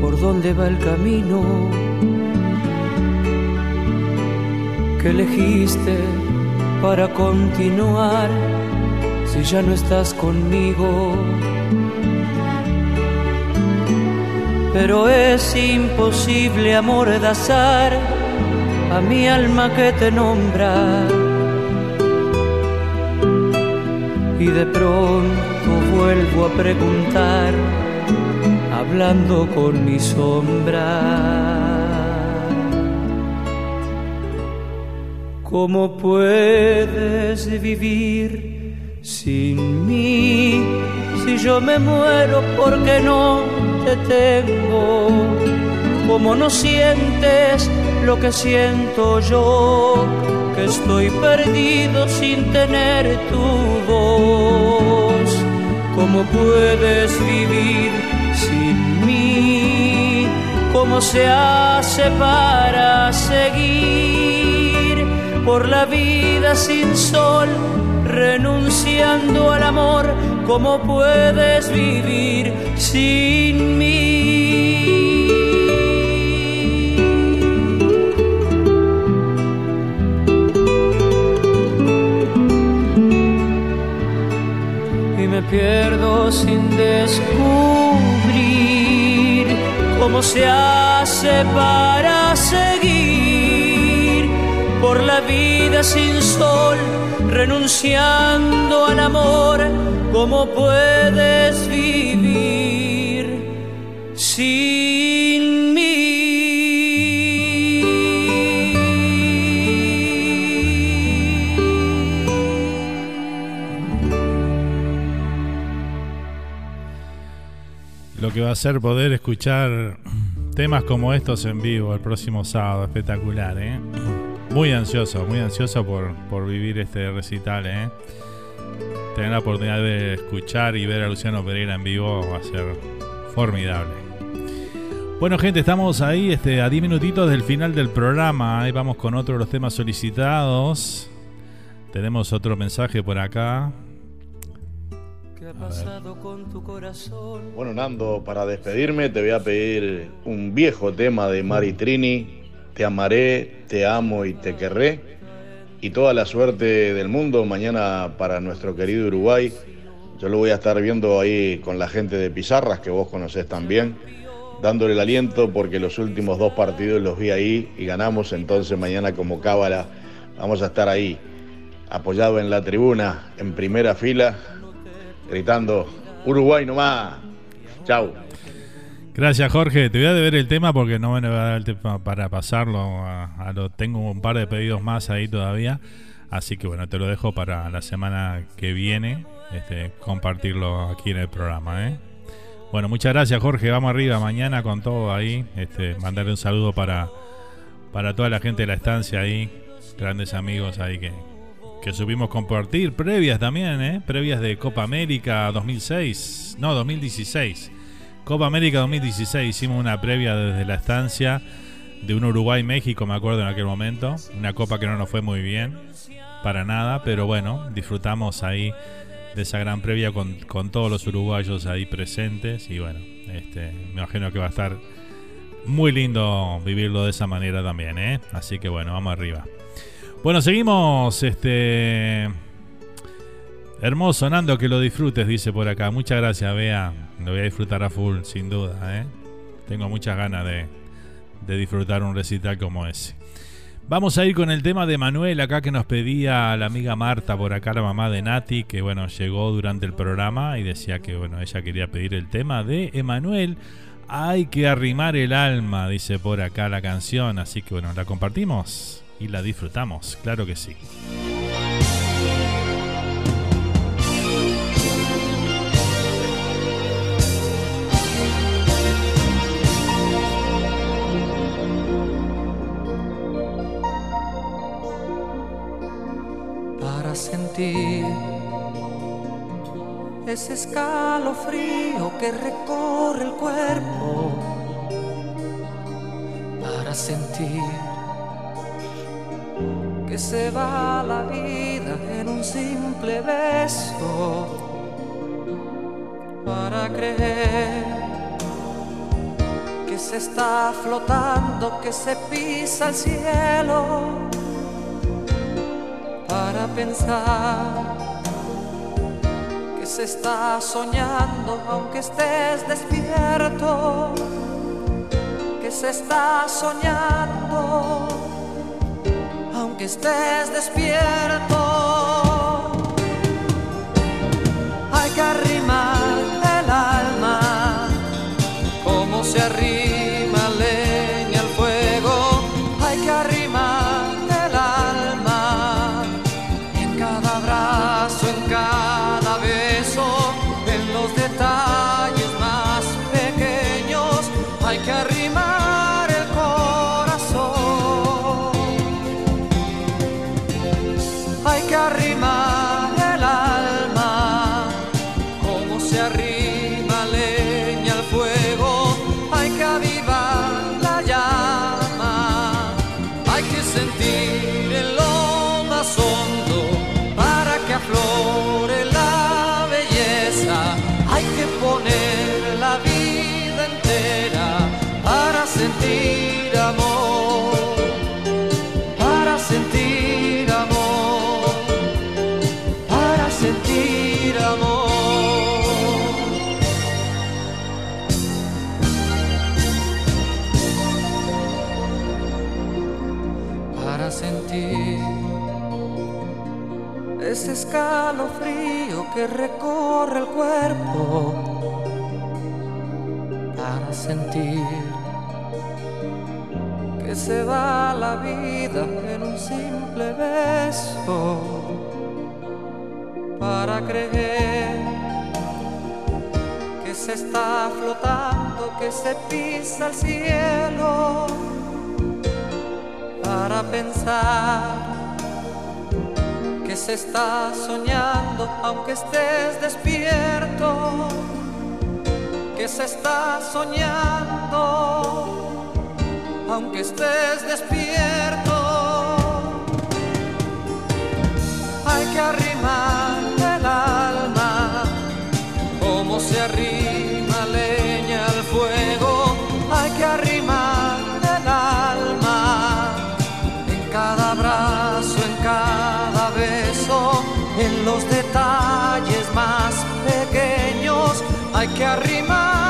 S12: por dónde va el camino que elegiste para continuar si ya no estás conmigo. Pero es imposible amordazar a mi alma que te nombra y de pronto vuelvo a preguntar, hablando con mi sombra. ¿Cómo puedes vivir sin mí? Si yo me muero porque no te tengo, ¿cómo no sientes lo que siento yo? Que estoy perdido sin tener tu voz. ¿Cómo puedes vivir sin mí? ¿Cómo se hace para seguir por la vida sin sol, renunciando al amor? ¿Cómo puedes vivir sin mí? Pierdo sin descubrir cómo se hace para seguir por la vida sin sol, renunciando al amor, cómo puedes vivir sin
S6: que va a ser poder escuchar temas como estos en vivo el próximo sábado. Espectacular, ¿eh? Muy ansioso, muy ansioso por, por vivir este recital, ¿eh? Tener la oportunidad de escuchar y ver a Luciano Pereira en vivo va a ser formidable. Bueno, gente, estamos ahí este, a 10 minutitos del final del programa. Ahí vamos con otro de los temas solicitados. Tenemos otro mensaje por acá.
S9: Bueno, Nando, para despedirme te voy a pedir un viejo tema de Mari Trini. Te amaré, te amo y te querré. Y toda la suerte del mundo mañana para nuestro querido Uruguay. Yo lo voy a estar viendo ahí con la gente de Pizarras, que vos conocés también dándole el aliento porque los últimos dos partidos los vi ahí y ganamos, entonces mañana como cábala vamos a estar ahí, apoyado en la tribuna, en primera fila, gritando, Uruguay nomás, chau.
S6: Gracias Jorge, te voy a deber el tema porque no me va a dar el tema para pasarlo, tengo un par de pedidos más ahí todavía, así que bueno, te lo dejo para la semana que viene, este, compartirlo aquí en el programa. ¿eh? Bueno, muchas gracias Jorge, vamos arriba mañana con todo ahí. Este, mandarle un saludo para, para toda la gente de la estancia ahí, grandes amigos ahí que, que supimos compartir, previas también, ¿eh? previas de Copa América 2006, no, 2016. Copa América 2016, hicimos una previa desde la estancia de un Uruguay-México, me acuerdo en aquel momento, una copa que no nos fue muy bien, para nada, pero bueno, disfrutamos ahí de esa gran previa con, todos los uruguayos ahí presentes y bueno, este, me imagino que va a estar muy lindo vivirlo de esa manera también, ¿eh? Así que bueno, vamos arriba. Bueno, seguimos, este... Hermoso, Nando, que lo disfrutes, dice por acá. Muchas gracias, Bea. Lo voy a disfrutar a full, sin duda, ¿eh? Tengo muchas ganas de, de disfrutar un recital como ese. Vamos a ir con el tema de Manuel acá que nos pedía la amiga Marta por acá, la mamá de Nati, que bueno, llegó durante el programa y decía que bueno, ella quería pedir el tema de Emanuel. Hay que arrimar el alma, dice por acá la canción, así que bueno, la compartimos y la disfrutamos, claro que sí.
S19: sentir ese escalofrío que recorre el cuerpo para sentir que se va la vida en un simple beso para creer que se está flotando, que se pisa el cielo para pensar que se está soñando aunque estés despierto, que se está soñando aunque estés despierto. Hay que recorre el cuerpo para sentir que se va la vida en un simple beso para creer que se está flotando, que se pisa el cielo para pensar se está soñando aunque estés despierto, que se está soñando, aunque estés despierto. Hay que arrimar el alma, como se arrima detalles más pequeños. Hay que arrimar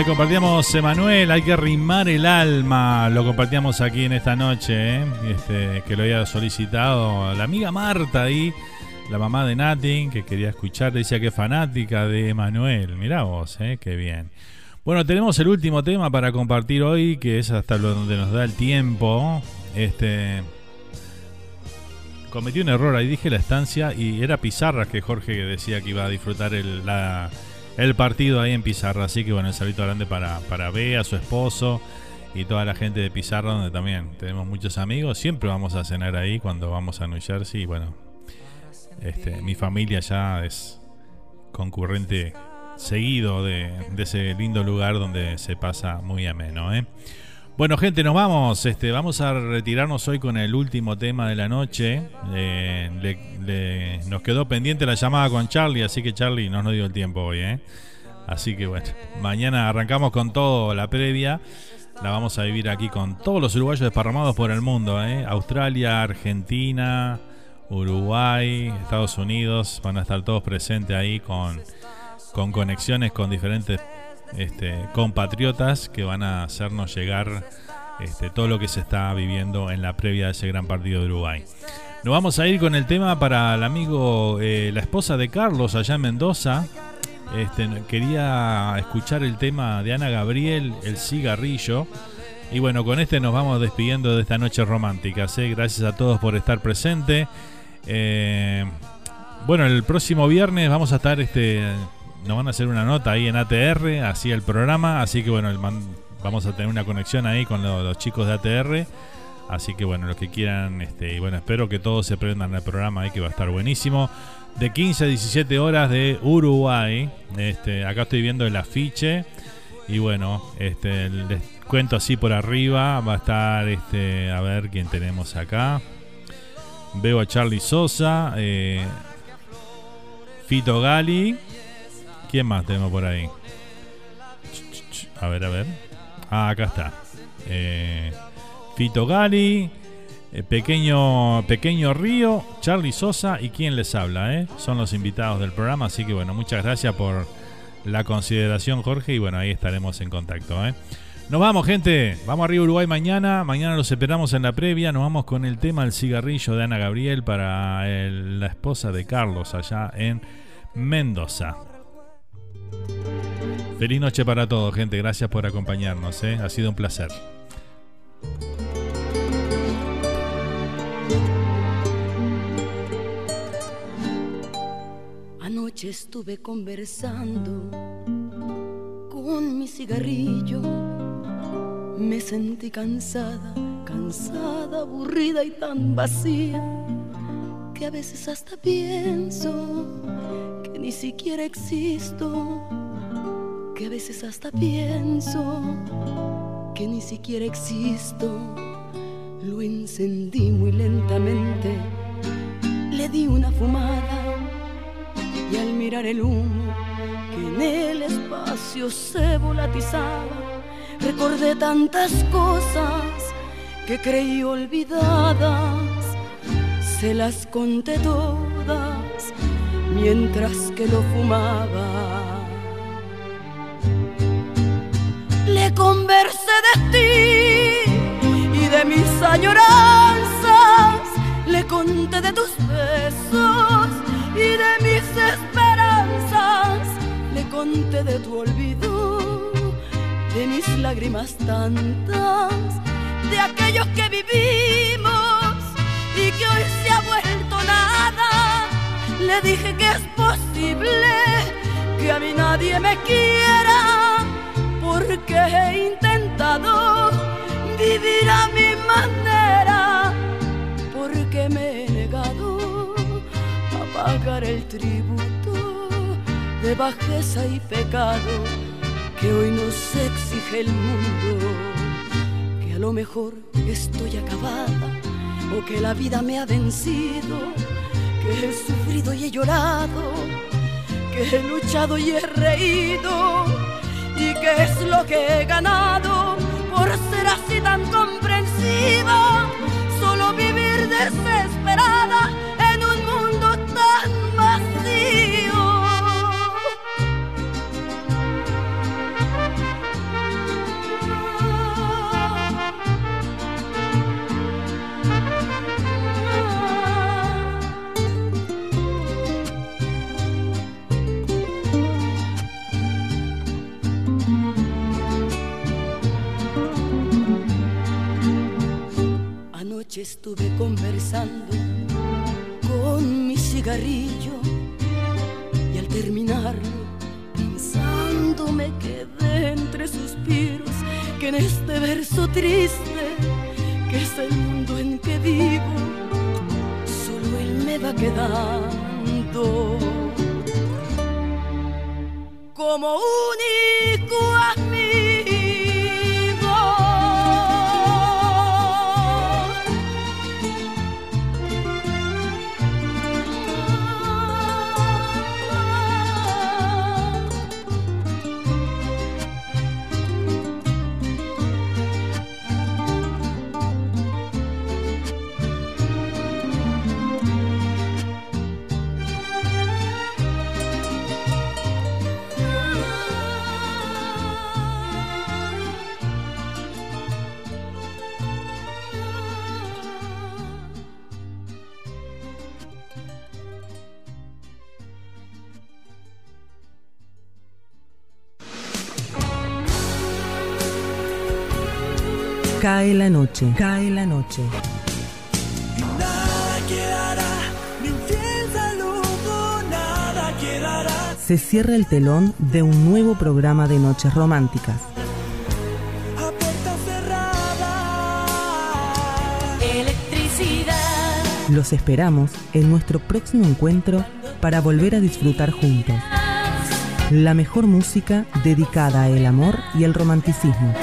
S6: Ahí compartíamos Emanuel, hay que rimar el alma. Lo compartíamos aquí en esta noche, ¿eh? este, que lo había solicitado la amiga Marta ahí, la mamá de Nati, que quería escuchar, decía que es fanática de Emanuel. Mirá vos, ¿eh? qué bien. Bueno, tenemos el último tema para compartir hoy, que es hasta donde nos da el tiempo. Este. Cometí un error, ahí dije la estancia y era Pizarra que Jorge decía que iba a disfrutar la- el partido ahí en Pizarra. Así que bueno, el saludo grande para, para Bea, su esposo y toda la gente de Pizarra, donde también tenemos muchos amigos. Siempre vamos a cenar ahí cuando vamos a New Jersey. Y bueno, este, mi familia ya es concurrente seguido de, de ese lindo lugar donde se pasa muy ameno. ¿eh? Bueno, gente, nos vamos. Este, vamos a retirarnos hoy con el último tema de la noche. Eh, nos quedó pendiente la llamada con Charlie, así que Charlie no nos dio el tiempo hoy. ¿eh? Así que bueno, mañana arrancamos con todo la previa. La vamos a vivir aquí con todos los uruguayos desparramados por el mundo. ¿eh? Australia, Argentina, Uruguay, Estados Unidos. Van a estar todos presentes ahí con, con conexiones con diferentes este, compatriotas que van a hacernos llegar este, todo lo que se está viviendo en la previa de ese gran partido de Uruguay. Nos vamos a ir con el tema para el amigo, eh, la esposa de Carlos allá en Mendoza. Este, quería escuchar el tema de Ana Gabriel, El cigarrillo. Y bueno, con este nos vamos despidiendo de esta noche romántica. Gracias a todos por estar presente. Eh, bueno, el próximo viernes vamos a estar, este, nos van a hacer una nota ahí en ATR, así el programa. Así que bueno, vamos a tener una conexión ahí con lo- los chicos de ATR. Así que bueno, los que quieran, este, y bueno, espero que todos se prendan al programa ahí que va a estar buenísimo. De 15 a 17 horas de Uruguay. Este, acá estoy viendo el afiche. Y bueno, este, les cuento así por arriba. Va a estar, este, a ver quién tenemos acá. Veo a Charlie Sosa, eh, Fito Gali. ¿Quién más tenemos por ahí? A ver, a ver. Ah, acá está. Eh, Fito Gali, eh, Pequeño, Pequeño Río, Charlie Sosa y quien les habla, ¿eh? Son los invitados del programa, así que bueno, muchas gracias por la consideración, Jorge, y bueno, ahí estaremos en contacto, ¿eh? Nos vamos, gente. Vamos arriba Uruguay mañana. Mañana los esperamos en la previa. Nos vamos con el tema El cigarrillo de Ana Gabriel para el- la esposa de Carlos allá en Mendoza. Feliz noche para todos, gente. Gracias por acompañarnos. ¿eh? Ha sido un placer.
S7: Anoche estuve conversando con mi cigarrillo. Me sentí cansada, cansada, aburrida y tan vacía que a veces hasta pienso que ni siquiera existo. Que a veces hasta pienso que ni siquiera existo. Lo encendí muy lentamente, le di una fumada y al mirar el humo que en el espacio se volatizaba, recordé tantas cosas que creí olvidadas, se las conté todas mientras que lo fumaba.
S20: le conversé de ti y de mis añoranzas, le conté de tus besos y de mis esperanzas, le conté de tu olvido, de mis lágrimas tantas, de aquellos que vivimos y que hoy se ha vuelto nada. Le dije que es posible que a mí nadie me quiera porque he intentado vivir a mi manera, porque me he negado a pagar el tributo de bajeza y pecado que hoy nos exige el mundo, que a lo mejor estoy acabada o que la vida me ha vencido, que he sufrido y he llorado, que he luchado y he reído y que es lo que he ganado por ser así tan comprensiva, solo vivir desesperada Estuve conversando con mi cigarrillo y al terminarlo pensando me quedé entre suspiros que en este verso triste que es el mundo en que vivo solo él me va quedando. Como único
S2: Cae la noche, cae la noche.
S12: Nada quedará, ni un fiel saludo, nada quedará.
S2: Se cierra el telón de un nuevo programa de noches románticas.
S12: A puerta cerrada.
S21: Electricidad.
S2: Los esperamos en nuestro próximo encuentro para volver a disfrutar juntos. La mejor música dedicada al amor y el romanticismo.